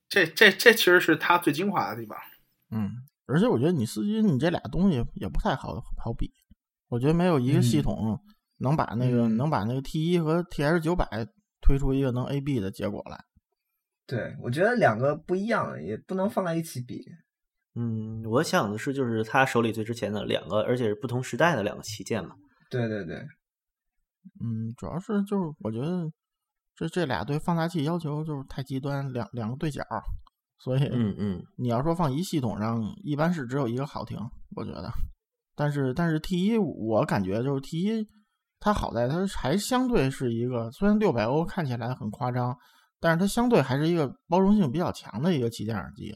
Speaker 4: 这这这其实是它最精华的地方。
Speaker 3: 嗯，而且我觉得你司机你这俩东西也不太好好比，我觉得没有一个系
Speaker 2: 嗯
Speaker 3: 统能把那个、
Speaker 2: 嗯
Speaker 3: 能把那个 T 一和 T S 九百推出一个能 A B 的结果来。
Speaker 2: 对，我觉得两个不一样，也不能放在一起比。
Speaker 1: 嗯，我想的是，就是他手里最值钱的两个，而且是不同时代的两个旗舰嘛。
Speaker 2: 对对对，
Speaker 3: 嗯，主要是就是我觉得这这俩对放大器要求就是太极端，两两个对角，所以
Speaker 1: 嗯嗯，
Speaker 3: 你要说放一系统上，一般是只有一个好听，我觉得。但是但是 T 一我感觉就是 T 一，它好在它还相对是一个，虽然六百欧看起来很夸张，但是它相对还是一个包容性比较强的一个旗舰耳机，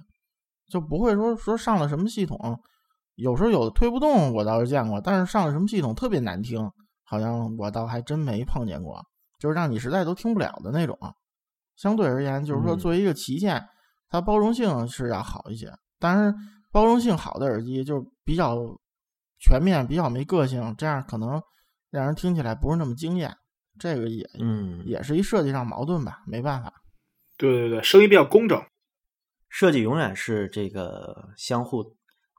Speaker 3: 就不会说说上了什么系统，有时候有的推不动我倒是见过，但是上了什么系统特别难听，好像我倒还真没碰见过，就是让你实在都听不了的那种。相对而言，就是说
Speaker 1: 嗯
Speaker 3: 作为一个旗舰，它包容性是要好一些，但是包容性好的耳机就比较全面，比较没个性，这样可能让人听起来不是那么惊艳。这个也
Speaker 1: 嗯，
Speaker 3: 也是一设计上矛盾吧，没办法。
Speaker 4: 对对对，声音比较工整。
Speaker 1: 设计永远是这个相互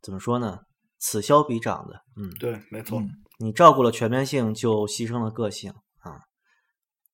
Speaker 1: 怎么说呢？此消彼长的。嗯，
Speaker 4: 对，没错。
Speaker 3: 嗯
Speaker 1: 你照顾了全面性，就牺牲了个性啊；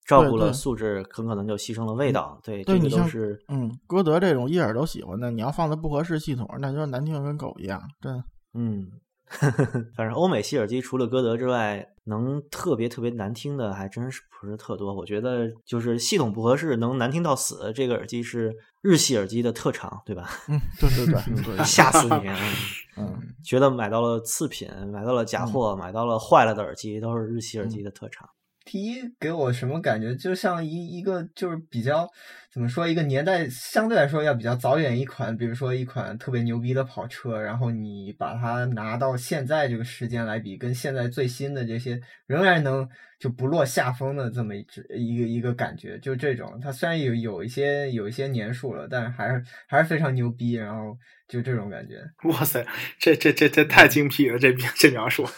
Speaker 1: 照顾了
Speaker 3: 对对
Speaker 1: 素质，很可能就牺牲了味道。对，
Speaker 3: 对
Speaker 1: 这个都是
Speaker 3: 嗯，歌德这种一耳都喜欢的，你要放在不合适系统，那就是难听得跟狗一样，真。
Speaker 1: 嗯，反正欧美系耳机除了歌德之外，能特别特别难听的还真是不是特多。我觉得就是系统不合适，能难听到死，这个耳机是日系耳机的特长，对吧？
Speaker 3: 嗯，对对对对，
Speaker 1: 吓死你！嗯
Speaker 3: 嗯，
Speaker 1: 觉得买到了次品，买到了假货，买到了坏了的耳机，都是日系耳机的特长。
Speaker 2: 第一给我什么感觉？就像一一个就是比较怎么说，一个年代相对来说要比较早远一款，比如说一款特别牛逼的跑车，然后你把它拿到现在这个时间来比，跟现在最新的这些仍然能就不落下风的这么一只一个一个感觉，就这种。它虽然有有一些有一些年数了，但是还是还是非常牛逼，然后就这种感觉。
Speaker 4: 哇塞，这这这这太精辟了，这这描述。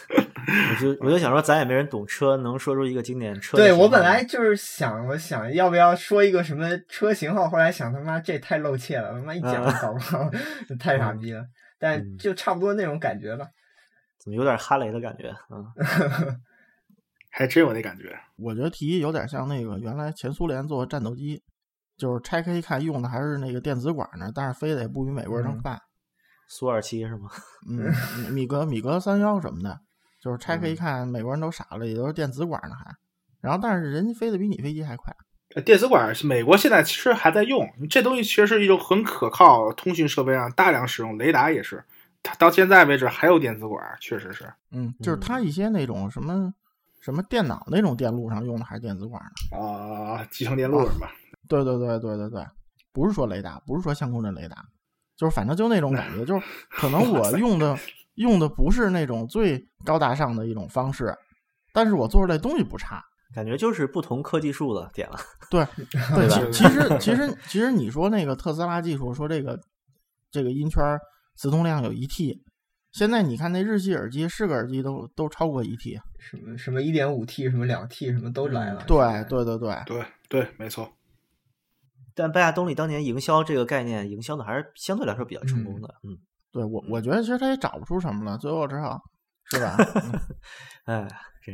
Speaker 1: 我就我就想说，咱也没人懂车，能说出一个经典车
Speaker 2: 对我本来就是想，我想要不要说一个什么车型号，后来想他妈这太露怯了，他妈一讲
Speaker 1: 啊
Speaker 2: 搞不好 太傻逼了。但
Speaker 1: 嗯
Speaker 2: 就差不多那种感觉吧。
Speaker 1: 怎么有点哈雷的感觉？嗯，
Speaker 4: 还真有那感觉。
Speaker 3: 我觉得 T 一有点像那个原来前苏联做的战斗机，就是拆开一看用的还是那个电子管呢，但是飞的也不比美国人能
Speaker 2: 嗯
Speaker 3: 快。
Speaker 1: 苏二七是吗？
Speaker 3: 嗯，米米格米格三幺什么的，就是拆开一
Speaker 1: 嗯
Speaker 3: 看，美国人都傻了，也都是电子管呢还。然后但是人家飞的比你飞机还快。
Speaker 4: 呃电子管是美国现在其实还在用，这东西其实是一种很可靠通讯设备上大量使用，雷达也是，它到现在为止还有电子管，确实是。
Speaker 3: 嗯，就是它一些那种什么什么电脑那种电路上用的还是电子管呢。
Speaker 4: 啊、集成电路是吧？
Speaker 3: 对对对对对对，不是说雷达，不是说相控阵雷达，就是反正就那种感觉，就是可能我用的用的不是那种最高大上的一种方式，但是我做出来东西不差。
Speaker 1: 感觉就是不同科技树的点了。
Speaker 3: 对
Speaker 1: 对吧
Speaker 3: 其其实其实其实你说那个特斯拉技术，说这个这个音圈磁通量有一 T，现在你看那日系耳机是个耳机都都超过一 T。
Speaker 2: 什么什么一点五 T，什么两 T，什么都来了。
Speaker 3: 对对对对，
Speaker 4: 对对，没错。
Speaker 1: 但拜亚东利当年营销这个概念，营销的还是相对来说比较成功的。嗯，
Speaker 3: 对我我觉得其实他也找不出什么了，最后只好是吧？嗯
Speaker 1: 哎。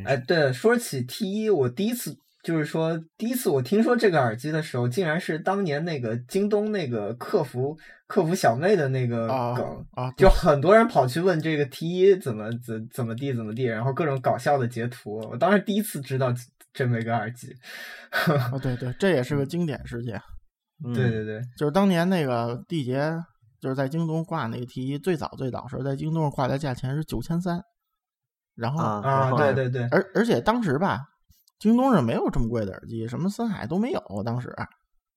Speaker 2: 哎，对，说起 T 一，我第一次就是说，第一次我听说这个耳机的时候，竟然是当年那个京东那个客服客服小妹的那个
Speaker 3: 啊
Speaker 2: 梗。
Speaker 3: 啊，
Speaker 2: 就很多人跑去问这个 T 一怎么怎怎么地怎么地，然后各种搞笑的截图。我当时第一次知道这么一个耳机。
Speaker 3: 啊，对对，这也是个经典事件。
Speaker 1: 嗯
Speaker 2: 对对对，
Speaker 3: 就是当年那个缔结，就是在京东挂那个 T 一，最早最早时候在京东上挂的价钱是九千三，然后
Speaker 1: 啊
Speaker 2: 对对对，
Speaker 3: 而而且当时吧，京东上没有这么贵的耳机，什么森海都没有。当时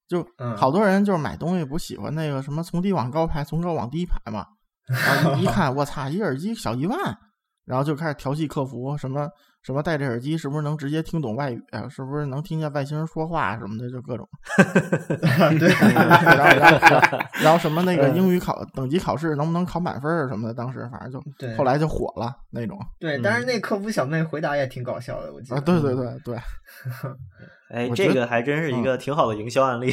Speaker 3: 就
Speaker 2: 嗯
Speaker 3: 好多人就是买东西不喜欢那个什么从低往高排，从高往低排嘛。然后一一看，我操，一耳机小一万，然后就开始调戏客服，什么什么戴着耳机是不是能直接听懂外语啊？是不是能听见外星人说话什么的，就各种。
Speaker 2: 对，
Speaker 3: 然后然后 然后什么那个英语考等级考试能不能考满分儿什么的，当时反正就
Speaker 2: 对
Speaker 3: 后来就火了那种
Speaker 2: 对，但是那客服小妹回答也挺搞笑的，我记得。
Speaker 3: 啊，对对对对，
Speaker 1: 哎，这个还真是一个挺好的营销案例。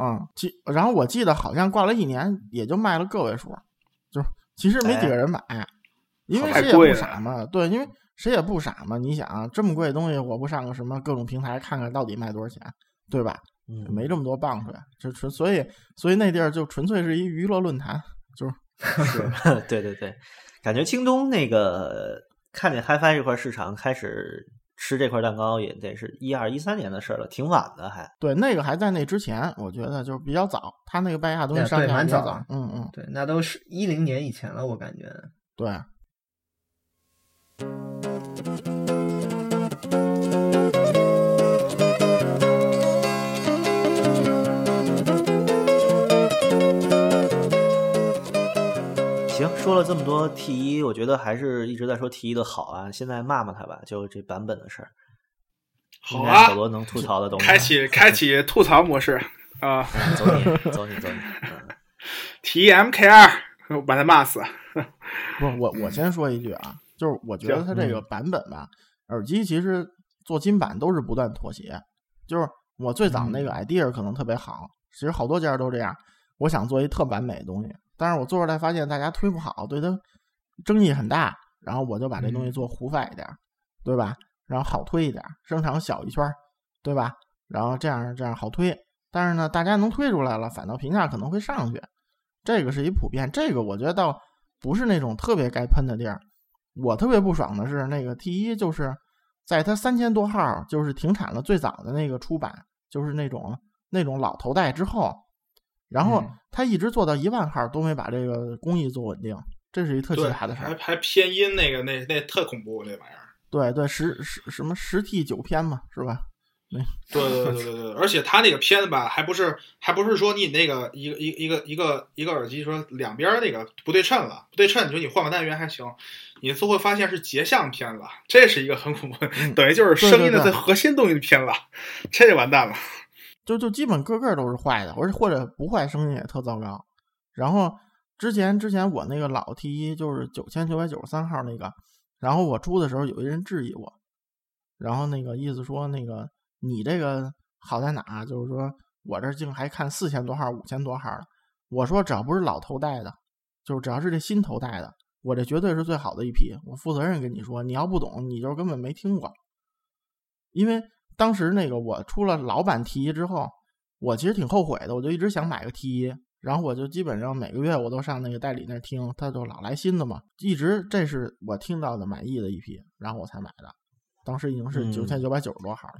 Speaker 3: 嗯，记然后我记得好像挂了一年也就卖了个位数，就是其实没几个人买，因为谁也不
Speaker 4: 太贵了
Speaker 3: 傻嘛，对，因为谁也不傻嘛，你想这么贵的东西，我不上个什么各种平台看看到底卖多少钱，对吧？
Speaker 1: 嗯，
Speaker 3: 没这么多棒槌，这纯所以所以那地儿就纯粹是一娱乐论坛，就是
Speaker 1: 是，对对对，感觉京东那个看见 HiFi 这块市场开始吃这块蛋糕，也得是一二一三年的事了，挺晚的还。
Speaker 3: 对那个还在那之前，我觉得就是比较早，他那个拜亚东西上
Speaker 2: 对蛮早
Speaker 3: 架比较早，嗯嗯，
Speaker 2: 对，那都是一零年以前了，我感觉。
Speaker 3: 对。
Speaker 1: 行，说了这么多 T 一，我觉得还是一直在说 T 一的好啊。现在骂骂他吧，就这版本的事儿，
Speaker 4: 好啊
Speaker 1: 好，多能吐槽的东西。
Speaker 4: 开启开启吐槽模式啊
Speaker 1: 嗯走你，走你，走你。嗯
Speaker 4: ，T M K 二，我把他骂死。
Speaker 3: 不，我我先说一句啊，就是我觉得它这个版本吧，耳机其实做金版都是不断妥协。就是我最早那个 idea 可能特别好，其实好多家都这样。我想做一特完美的东西，但是我做出来发现大家推不好，对它争议很大，然后我就把这东西做糊泛一点，对吧？然后好推一点，声场小一圈儿，对吧？然后这样这样好推。但是呢，大家能推出来了，反倒评价可能会上去，这个是一普遍。这个我觉得倒不是那种特别该喷的地儿。我特别不爽的是那个 T 一，就是在它三千多号就是停产了最早的那个出版，就是那种那种老头带之后，然后
Speaker 2: 嗯
Speaker 3: 它一直做到一万号都没把这个工艺做稳定，这是一特奇，葩的事儿。
Speaker 4: 还还偏音那个那那特恐怖那玩意儿。
Speaker 3: 对对，十十什么十 T 九篇嘛，是吧？
Speaker 4: 对对对对对对，而且它那个片子吧，还不是还不是说你那个一个一一个一个一个耳机说两边那个不对称了，不对称，你说你换个单元还行，你最后发现是截像片了，这是一个很恐怖，
Speaker 3: 嗯
Speaker 4: 等于就是声音的最核心东西偏了，这就完蛋了。
Speaker 3: 就就基本个个都是坏的，或者或者不坏，声音也特糟糕。然后之前之前我那个老 T 一就是九千九百九十三号那个，然后我出的时候有一人质疑我，然后那个意思说那个你这个好在哪？就是说我这竟还看四千多号、五千多号的。我说只要不是老头带的，就是只要是这新头带的，我这绝对是最好的一批。我负责任跟你说，你要不懂，你就根本没听过。因为当时那个我出了老版 T 一之后，我其实挺后悔的，我就一直想买个 T 一，然后我就基本上每个月我都上那个代理那儿听，他就老来新的嘛，一直这是我听到的满意的一批，然后我才买的。当时已经是
Speaker 1: 嗯
Speaker 3: 九千九百九十多号了，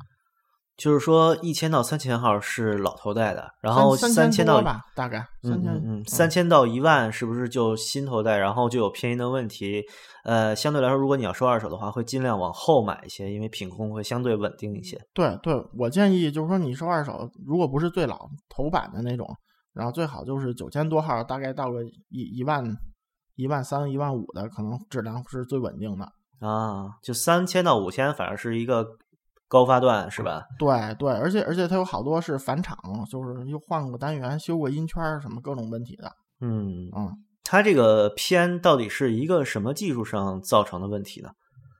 Speaker 1: 就是说一千到三千号是老头带的，然后
Speaker 3: 三
Speaker 1: 千到
Speaker 3: 吧，大概
Speaker 1: 嗯
Speaker 3: 三千
Speaker 1: 嗯嗯，三千到一万是不是就新头带，然后就有偏音的问题？呃，相对来说，如果你要收二手的话，会尽量往后买一些，因为品控会相对稳定一些。
Speaker 3: 对对，我建议就是说，你收二手，如果不是最老头版的那种，然后最好就是九千多号，大概到个一一万、一万三、一万五的，可能质量是最稳定的。
Speaker 1: 啊，就三千到五千，反而是一个高发段，是吧？
Speaker 3: 对对，而且而且它有好多是返厂，就是又换过单元、修过音圈儿什么各种问题的。
Speaker 1: 嗯
Speaker 3: 嗯
Speaker 1: 它这个偏到底是一个什么技术上造成的问题呢？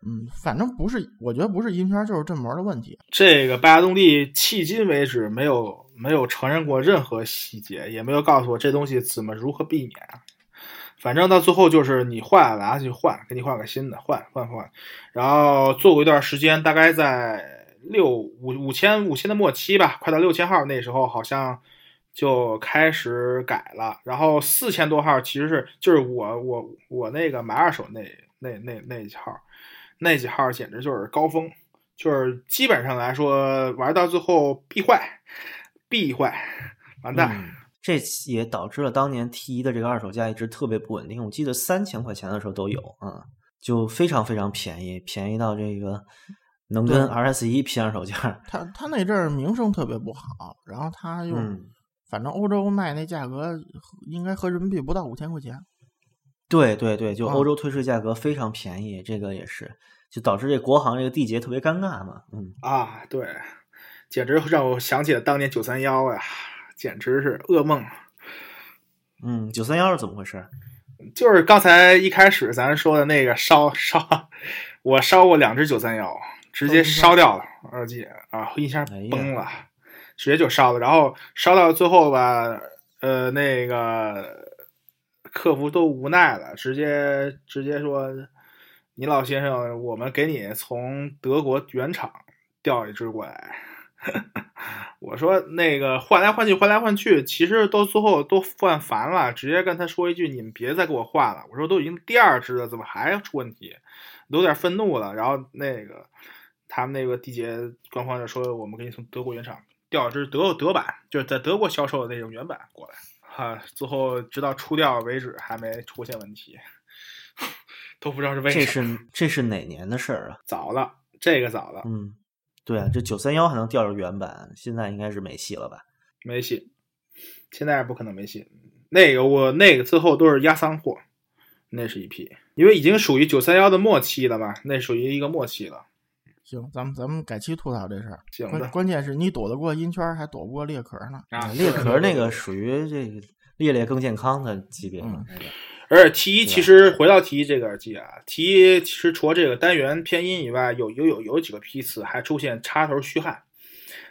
Speaker 3: 嗯，反正不是，我觉得不是音圈儿就是振膜的问题。
Speaker 4: 这个拜亚动力迄今为止没有没有承认过任何细节，也没有告诉我这东西怎么如何避免。反正到最后就是你换拿去换，给你换个新的，换换换。然后做过一段时间，大概在六五五千五千的末期吧，快到六千号那时候好像就开始改了。然后四千多号其实是就是我我我那个买二手那那那那几号，那几号简直就是高峰。就是基本上来说，玩到最后必坏，必坏，完蛋。
Speaker 1: 嗯 这也导致了当年 T 一的这个二手价一直特别不稳定。我记得三千块钱的时候都有啊、嗯，就非常非常便宜，便宜到这个能跟 RS 一拼二手价。
Speaker 3: 他他那阵儿名声特别不好，然后他又、
Speaker 1: 嗯，
Speaker 3: 反正欧洲卖那价格应该合人民币不到五千块钱。
Speaker 1: 对对对，就
Speaker 3: 啊
Speaker 1: 欧洲退税价格非常便宜，这个也是。就导致这国行这个缔结特别尴尬嘛。嗯，
Speaker 4: 啊，对，简直让我想起了当年九三幺呀，简直是噩梦。
Speaker 1: 嗯，九三幺是怎么回事？
Speaker 4: 就是刚才一开始咱说的那个烧烧，我烧过两只九三幺，直接烧掉了耳机啊，音箱
Speaker 1: 哎呀
Speaker 4: 崩了，直接就烧了。然后烧到最后吧，呃，那个客服都无奈了，直接直接说：“你老先生，我们给你从德国原厂调一只过来。” 我说那个换来换去换来换去，其实到最后都换烦了，直接跟他说一句：“你们别再给我换了。”我说都已经第二只了，怎么还出问题？有点愤怒了。然后那个他们那个地节官方就说：“我们给你从德国原厂调一只德德版，就是在德国销售的那种原版过来。”哈，最后直到出掉为止还没出现问题，都不知道是为
Speaker 1: 这
Speaker 4: 什么。
Speaker 1: 这是这是哪年的事儿啊？
Speaker 4: 早了，这个早了，
Speaker 1: 嗯，对啊，这九三幺还能调着原版，现在应该是没戏了吧？
Speaker 4: 没戏，现在不可能没戏。那个我那个最后都是压仓货，那是一批，因为已经属于九三幺的末期了嘛，那属于一个末期了。
Speaker 3: 行，咱们咱们改期吐槽这事儿。
Speaker 4: 行的
Speaker 3: 关关键是你躲得过音圈，还躲不过裂壳呢。
Speaker 4: 啊，
Speaker 1: 裂壳那个属于这个裂裂更健康的级别了。
Speaker 3: 嗯
Speaker 4: 而且 T 一其实回到 T 一这个耳机啊，T 一其实除了这个单元偏音以外，有有有有几个批次还出现插头虚焊，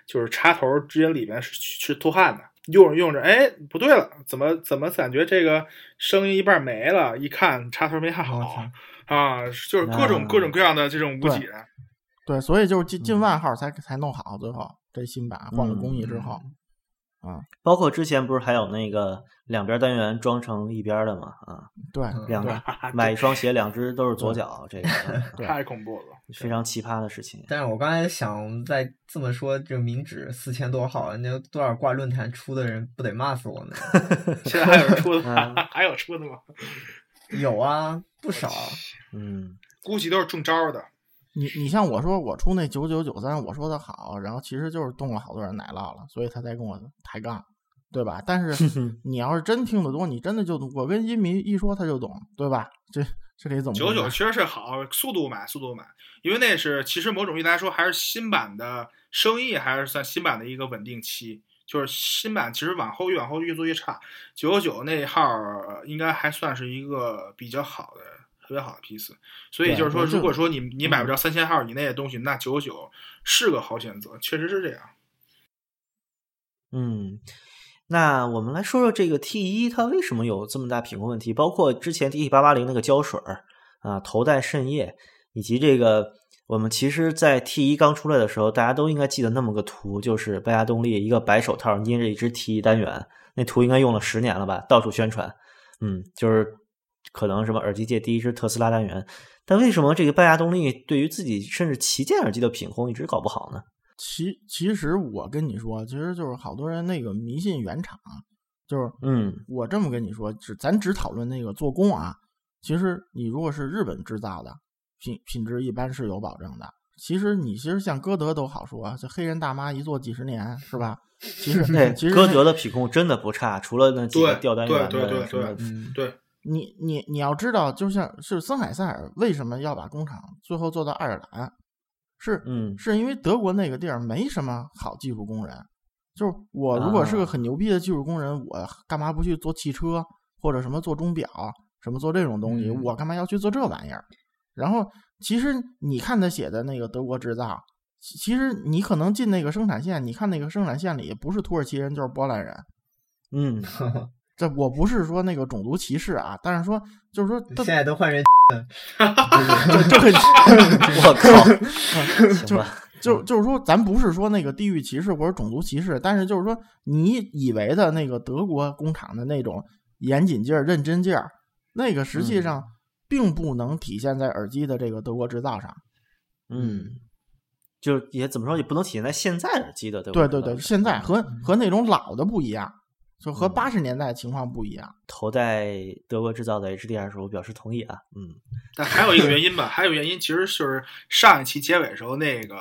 Speaker 4: 就是插头之间里面是是脱焊的，用着用着，哎，不对了，怎么怎么感觉这个声音一半没了？一看插头没焊好啊，就是各种
Speaker 1: 那
Speaker 4: 各种各样的这种误解。
Speaker 3: 对，所以就是进
Speaker 1: 嗯
Speaker 3: 进万号才才弄好，最后这新版换了工艺之后，啊，
Speaker 1: 包括之前不是还有那个两边单元装成一边的嘛？啊，
Speaker 3: 对
Speaker 1: 两
Speaker 3: 个
Speaker 1: 买一双鞋，两只都是左脚，这个
Speaker 4: 太恐怖了！
Speaker 1: 非常奇葩的事情。
Speaker 2: 但是我刚才想，再这么说，这个明指四千多号，那多少挂论坛出的人不得骂死我们？
Speaker 4: 现在还有人出的吗？
Speaker 1: 嗯
Speaker 4: 还有出的吗？
Speaker 2: 有啊，不少。
Speaker 1: 嗯，
Speaker 4: 估计都是中招的。
Speaker 3: 你你像我说我出那九九九三，我说的好，然后其实就是动了好多人奶酪了，所以他才跟我抬杠，对吧？但是 你要是真听得多，你真的就懂。我跟音迷一说他就懂，对吧？这这得怎么
Speaker 4: 九九其实是好，速度买，速度买，因为那是其实某种意义来说还是新版的生意，还是算新版的一个稳定期。就是新版其实往后越往后越做越差，九九九那号儿应该还算是一个比较好的、特别好的批次。所以就是说，如果说你你买不着三千号以内的东西，那九九是个好选择，确实是这样。
Speaker 1: 嗯，那我们来说说这个 T 一它为什么有这么大品控问题，包括之前 T 八八零那个胶水儿啊、头戴渗液，以及这个我们其实，在 T 一刚出来的时候，大家都应该记得那么个图，就是拜亚动力一个白手套捏着一只 T 一单元，那图应该用了十年了吧，到处宣传，嗯，就是可能什么耳机界第一只特斯拉单元，但为什么这个拜亚动力对于自己甚至旗舰耳机的品控一直搞不好呢？
Speaker 3: 其其实我跟你说，其实就是好多人那个迷信原厂，就是
Speaker 1: 嗯
Speaker 3: 我这么跟你说，只咱只讨论那个做工啊。其实你如果是日本制造的，品品质一般是有保证的。其实你其实像歌德都好说，这黑人大妈一做几十年，是吧？其实
Speaker 1: 对，
Speaker 3: 其实那
Speaker 1: 歌德的品控真的不差，除了那几个
Speaker 4: 对
Speaker 1: 吊单元
Speaker 4: 对对对
Speaker 1: 的什么
Speaker 4: 对
Speaker 2: 嗯，
Speaker 4: 对，
Speaker 3: 你你你要知道，就像是森海塞尔为什么要把工厂最后做到爱尔兰，是
Speaker 1: 嗯
Speaker 3: 是因为德国那个地儿没什么好技术工人。就是我如果是个
Speaker 1: 啊
Speaker 3: 很牛逼的技术工人，我干嘛不去做汽车或者什么做钟表，什么做这种东西？
Speaker 2: 嗯
Speaker 3: 我干嘛要去做这玩意儿？然后其实你看他写的那个德国制造，其其实你可能进那个生产线，你看那个生产线里不是土耳其人就是波兰人。
Speaker 1: 嗯，
Speaker 3: 这我不是说那个种族歧视啊，但是说就是说
Speaker 2: 现在都换人
Speaker 3: 就这个
Speaker 1: 我靠，行吧，
Speaker 3: 就就是说，咱不是说那个地域歧视或者种族歧视，但是就是说，你以为的那个德国工厂的那种严谨劲儿、认真劲儿，那个实际
Speaker 1: 嗯
Speaker 3: 上并不能体现在耳机的这个德国制造上。
Speaker 1: 嗯，就也怎么说也不能体现在现在耳机的，对吧？
Speaker 3: 对对对，现在和和那种老的不一样，就和
Speaker 1: 嗯
Speaker 3: 八十年代情况不一样。
Speaker 1: 头戴德国制造的 HDR 时候，我表示同意啊，嗯
Speaker 4: 但还有一个原因吧，还有原因其实就是上一期结尾时候那个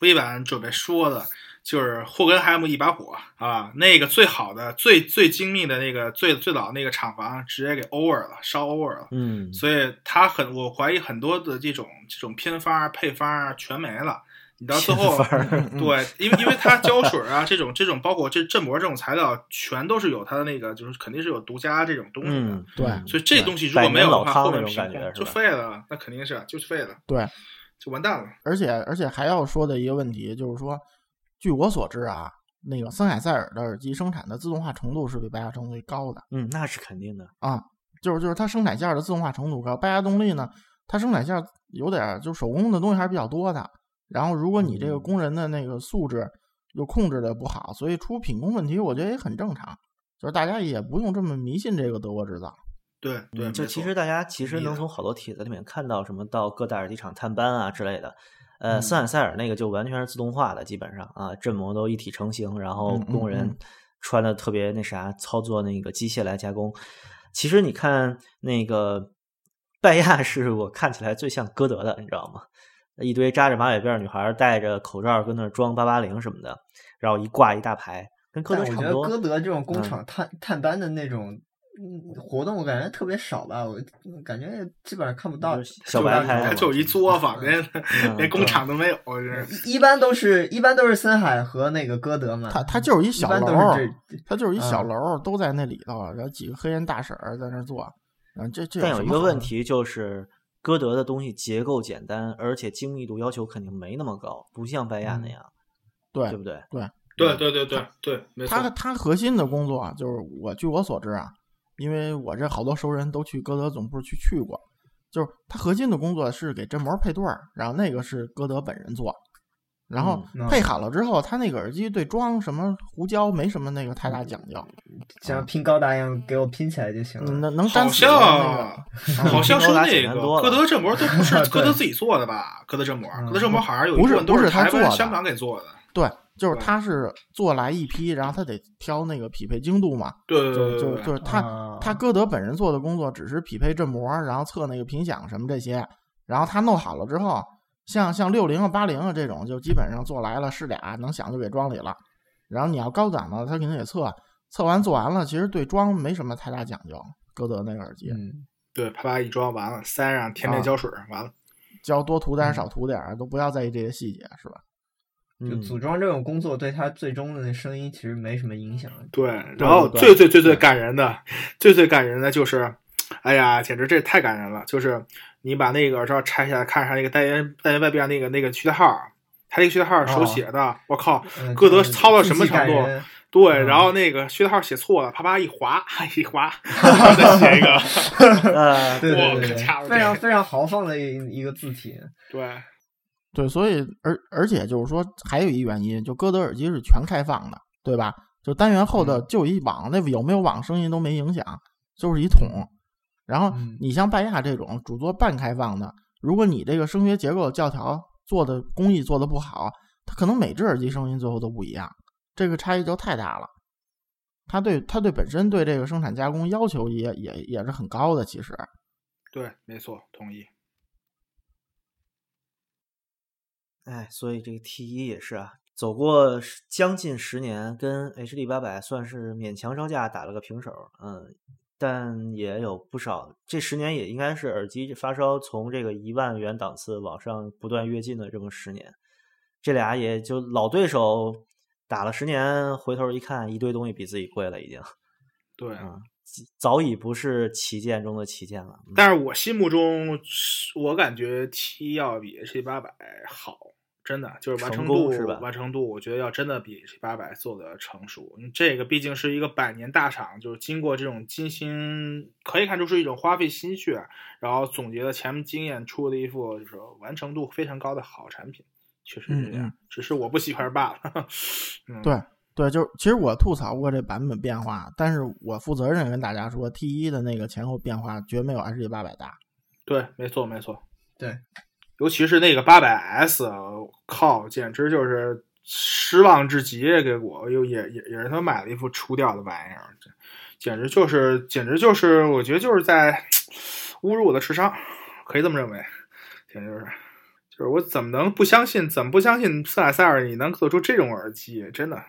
Speaker 4: 微版准备说的，就是霍根海姆一把火啊，那个最好的、最最精密的那个最最早那个厂房直接给 over 了，烧 over 了。
Speaker 1: 嗯，
Speaker 4: 所以他很，我怀疑很多的这种这种偏方啊、配方啊全没了。你到最后，对，因为因为它胶水啊，这种这种包括这振膜这种材料，全都是有它的那个，就是肯定是有独家这种东西的。
Speaker 1: 嗯，
Speaker 3: 对
Speaker 1: 嗯
Speaker 4: 所以这东西如果没有的话，后面就废了，那肯定是就是废了，
Speaker 3: 对，
Speaker 4: 就完蛋了。
Speaker 3: 而且而且还要说的一个问题就是说，据我所知啊，那个森海塞尔的耳机生产的自动化程度是比白亚动力高的
Speaker 1: 嗯，那是肯定的。
Speaker 3: 啊，就是就是它生产线的自动化程度高，白亚动力呢，它生产线有点儿就手工的东西还是比较多的。然后如果你这个
Speaker 1: 嗯
Speaker 3: 工人的那个素质又控制的不好，所以出品工问题，我觉得也很正常。就是大家也不用这么迷信这个德国制造。
Speaker 4: 对对，
Speaker 1: 嗯，就其实大家其实能从好多帖子里面看到什么到各大耳机厂探班啊之类的。呃，斯坦塞尔那个就完全是自动化的，基本上啊，振膜都一体成型，然后工人
Speaker 3: 嗯
Speaker 1: 穿的特别那啥，操作那个机械来加工。其实你看那个拜亚是我看起来最像歌德的，你知道吗？一堆扎着马尾辫儿女孩戴着口罩跟那儿装八八零什么的，然后一挂一大排，跟歌
Speaker 2: 但我觉得
Speaker 1: 德差不多。
Speaker 2: 歌德这种工
Speaker 1: 嗯
Speaker 2: 厂探探班的那种嗯活动，我感觉特别少吧，我感觉基本上看不到。
Speaker 1: 小白拍的嘛
Speaker 4: 他就一作坊，连
Speaker 1: 嗯
Speaker 4: 连工厂都没有。
Speaker 2: 一一般都是一般都是森海和那个歌德嘛，
Speaker 3: 他他就是一
Speaker 2: 一
Speaker 3: 小楼儿
Speaker 2: 是这，
Speaker 3: 它就是一小
Speaker 2: 嗯
Speaker 3: 楼，都在那里头，然后几个黑人大婶儿在那儿做。嗯，这这
Speaker 1: 但有一个问题就是，歌德的东西结构简单，而且精密度要求肯定没那么高，不像拜亚那
Speaker 2: 嗯
Speaker 1: 样，
Speaker 3: 对
Speaker 1: 对不对？
Speaker 3: 对，
Speaker 4: 对对对对对，没错
Speaker 3: 它。它核心的工作啊就是我据我所知啊，因为我这好多熟人都去歌德总部去去过，就是他核心的工作是给振膜配对儿，然后那个是歌德本人做，然后
Speaker 2: 嗯
Speaker 3: 配好了之后，它那个耳机对装什么胡椒没什么那个太大讲究，
Speaker 2: 像拼高达一样给我拼起来就行
Speaker 3: 嗯，
Speaker 2: 了。
Speaker 3: 能能
Speaker 4: 好
Speaker 3: 粘死的那
Speaker 4: 像。好像是
Speaker 1: 高达
Speaker 4: 那个歌德振膜都不是 歌德自己做的吧？歌德振膜，
Speaker 2: 嗯
Speaker 4: 歌德振膜好像有一
Speaker 3: 不是
Speaker 4: 部分都
Speaker 3: 不是他
Speaker 4: 台湾、
Speaker 3: 做的
Speaker 4: 香港给做的。
Speaker 3: 对，就是他是做来一批，然后他得挑那个匹配精度嘛，
Speaker 4: 对对
Speaker 3: 就
Speaker 4: 对对对，
Speaker 3: 就就是他
Speaker 2: 啊
Speaker 3: 他歌德本人做的工作只是匹配振膜，然后测那个频响什么这些，然后他弄好了之后，像像六零啊八零啊这种，就基本上做来了是俩能响就给装里了。然后你要高档的，他肯定也测，测完做完了，其实对装没什么太大讲究。歌德那个耳机，
Speaker 2: 嗯，
Speaker 4: 对，啪啪一装完了，塞上添
Speaker 3: 啊
Speaker 4: 点胶水，完了。
Speaker 3: 胶多涂点少涂点儿，都不要在意这些细节，是吧？
Speaker 2: 就
Speaker 1: 嗯，
Speaker 2: 组装这种工作对他最终的那声音其实没什么影响。
Speaker 4: 对，然后最最最最感人的，最最感人的就是，哎呀，简直这太感人了！就是你把那个耳罩拆下来，看一下那个单元单元外边那个那个序列号，他那个序列号手写的，我靠，
Speaker 2: 嗯
Speaker 4: 歌德
Speaker 2: 就是
Speaker 4: 操到什么程度？
Speaker 2: 人
Speaker 4: 对，
Speaker 2: 嗯
Speaker 4: 然后那个序列号写错了，啪啪一划，一划，再写一个，
Speaker 2: 非常非常豪放的一一个字体。
Speaker 4: 对，
Speaker 3: 对，所以而而且就是说，还有一原因，就歌德耳机是全开放的，对吧？就单元后的
Speaker 2: 嗯
Speaker 3: 就一网，那有没有网声音都没影响，就是一筒。然后
Speaker 2: 嗯
Speaker 3: 你像拜亚这种主做半开放的，如果你这个声学结构教条做的工艺做的不好，它可能每只耳机声音最后都不一样，这个差异就太大了。它对它对本身对这个生产加工要求也也也是很高的，其实。
Speaker 4: 对，没错，同意。
Speaker 1: 哎，所以这个 T 一也是啊，走过将近十年，跟 HD 八百算是勉强招架打了个平手，嗯，但也有不少，这十年也应该是耳机发烧从这个一万元档次往上不断跃进的这么十年，这俩也就老对手打了十年，回头一看，一堆东西比自己贵了，已经，
Speaker 4: 对，
Speaker 1: 嗯，早已不是旗舰中的旗舰了。嗯
Speaker 4: 但是我心目中，我感觉 T 要比 H 八百好，真的就是完
Speaker 1: 成
Speaker 4: 成度
Speaker 1: 功是吧
Speaker 4: 完成度，我觉得要真的比八百做的成熟。这个毕竟是一个百年大厂，就是经过这种精心，可以看出是一种花费心血，然后总结了前面经验出的一副就是完成度非常高的好产品，确实是这样。只是我不喜欢罢了。嗯，
Speaker 3: 对对，就是其实我吐槽过这版本变化，但是我负责任跟大家说，T 一的那个前后变化绝没有 HD 八百大。
Speaker 4: 对，没错没错。
Speaker 2: 对，
Speaker 4: 尤其是那个八百 S，靠，简直就是失望至极！给我又也也也是他买了一副出掉的玩意儿，简直就是简直就是，我觉得就是在 侮辱我的智商，可以这么认为，简直就是就是我怎么能不相信？怎么不相信斯凯塞尔你能做出这种耳机？真的，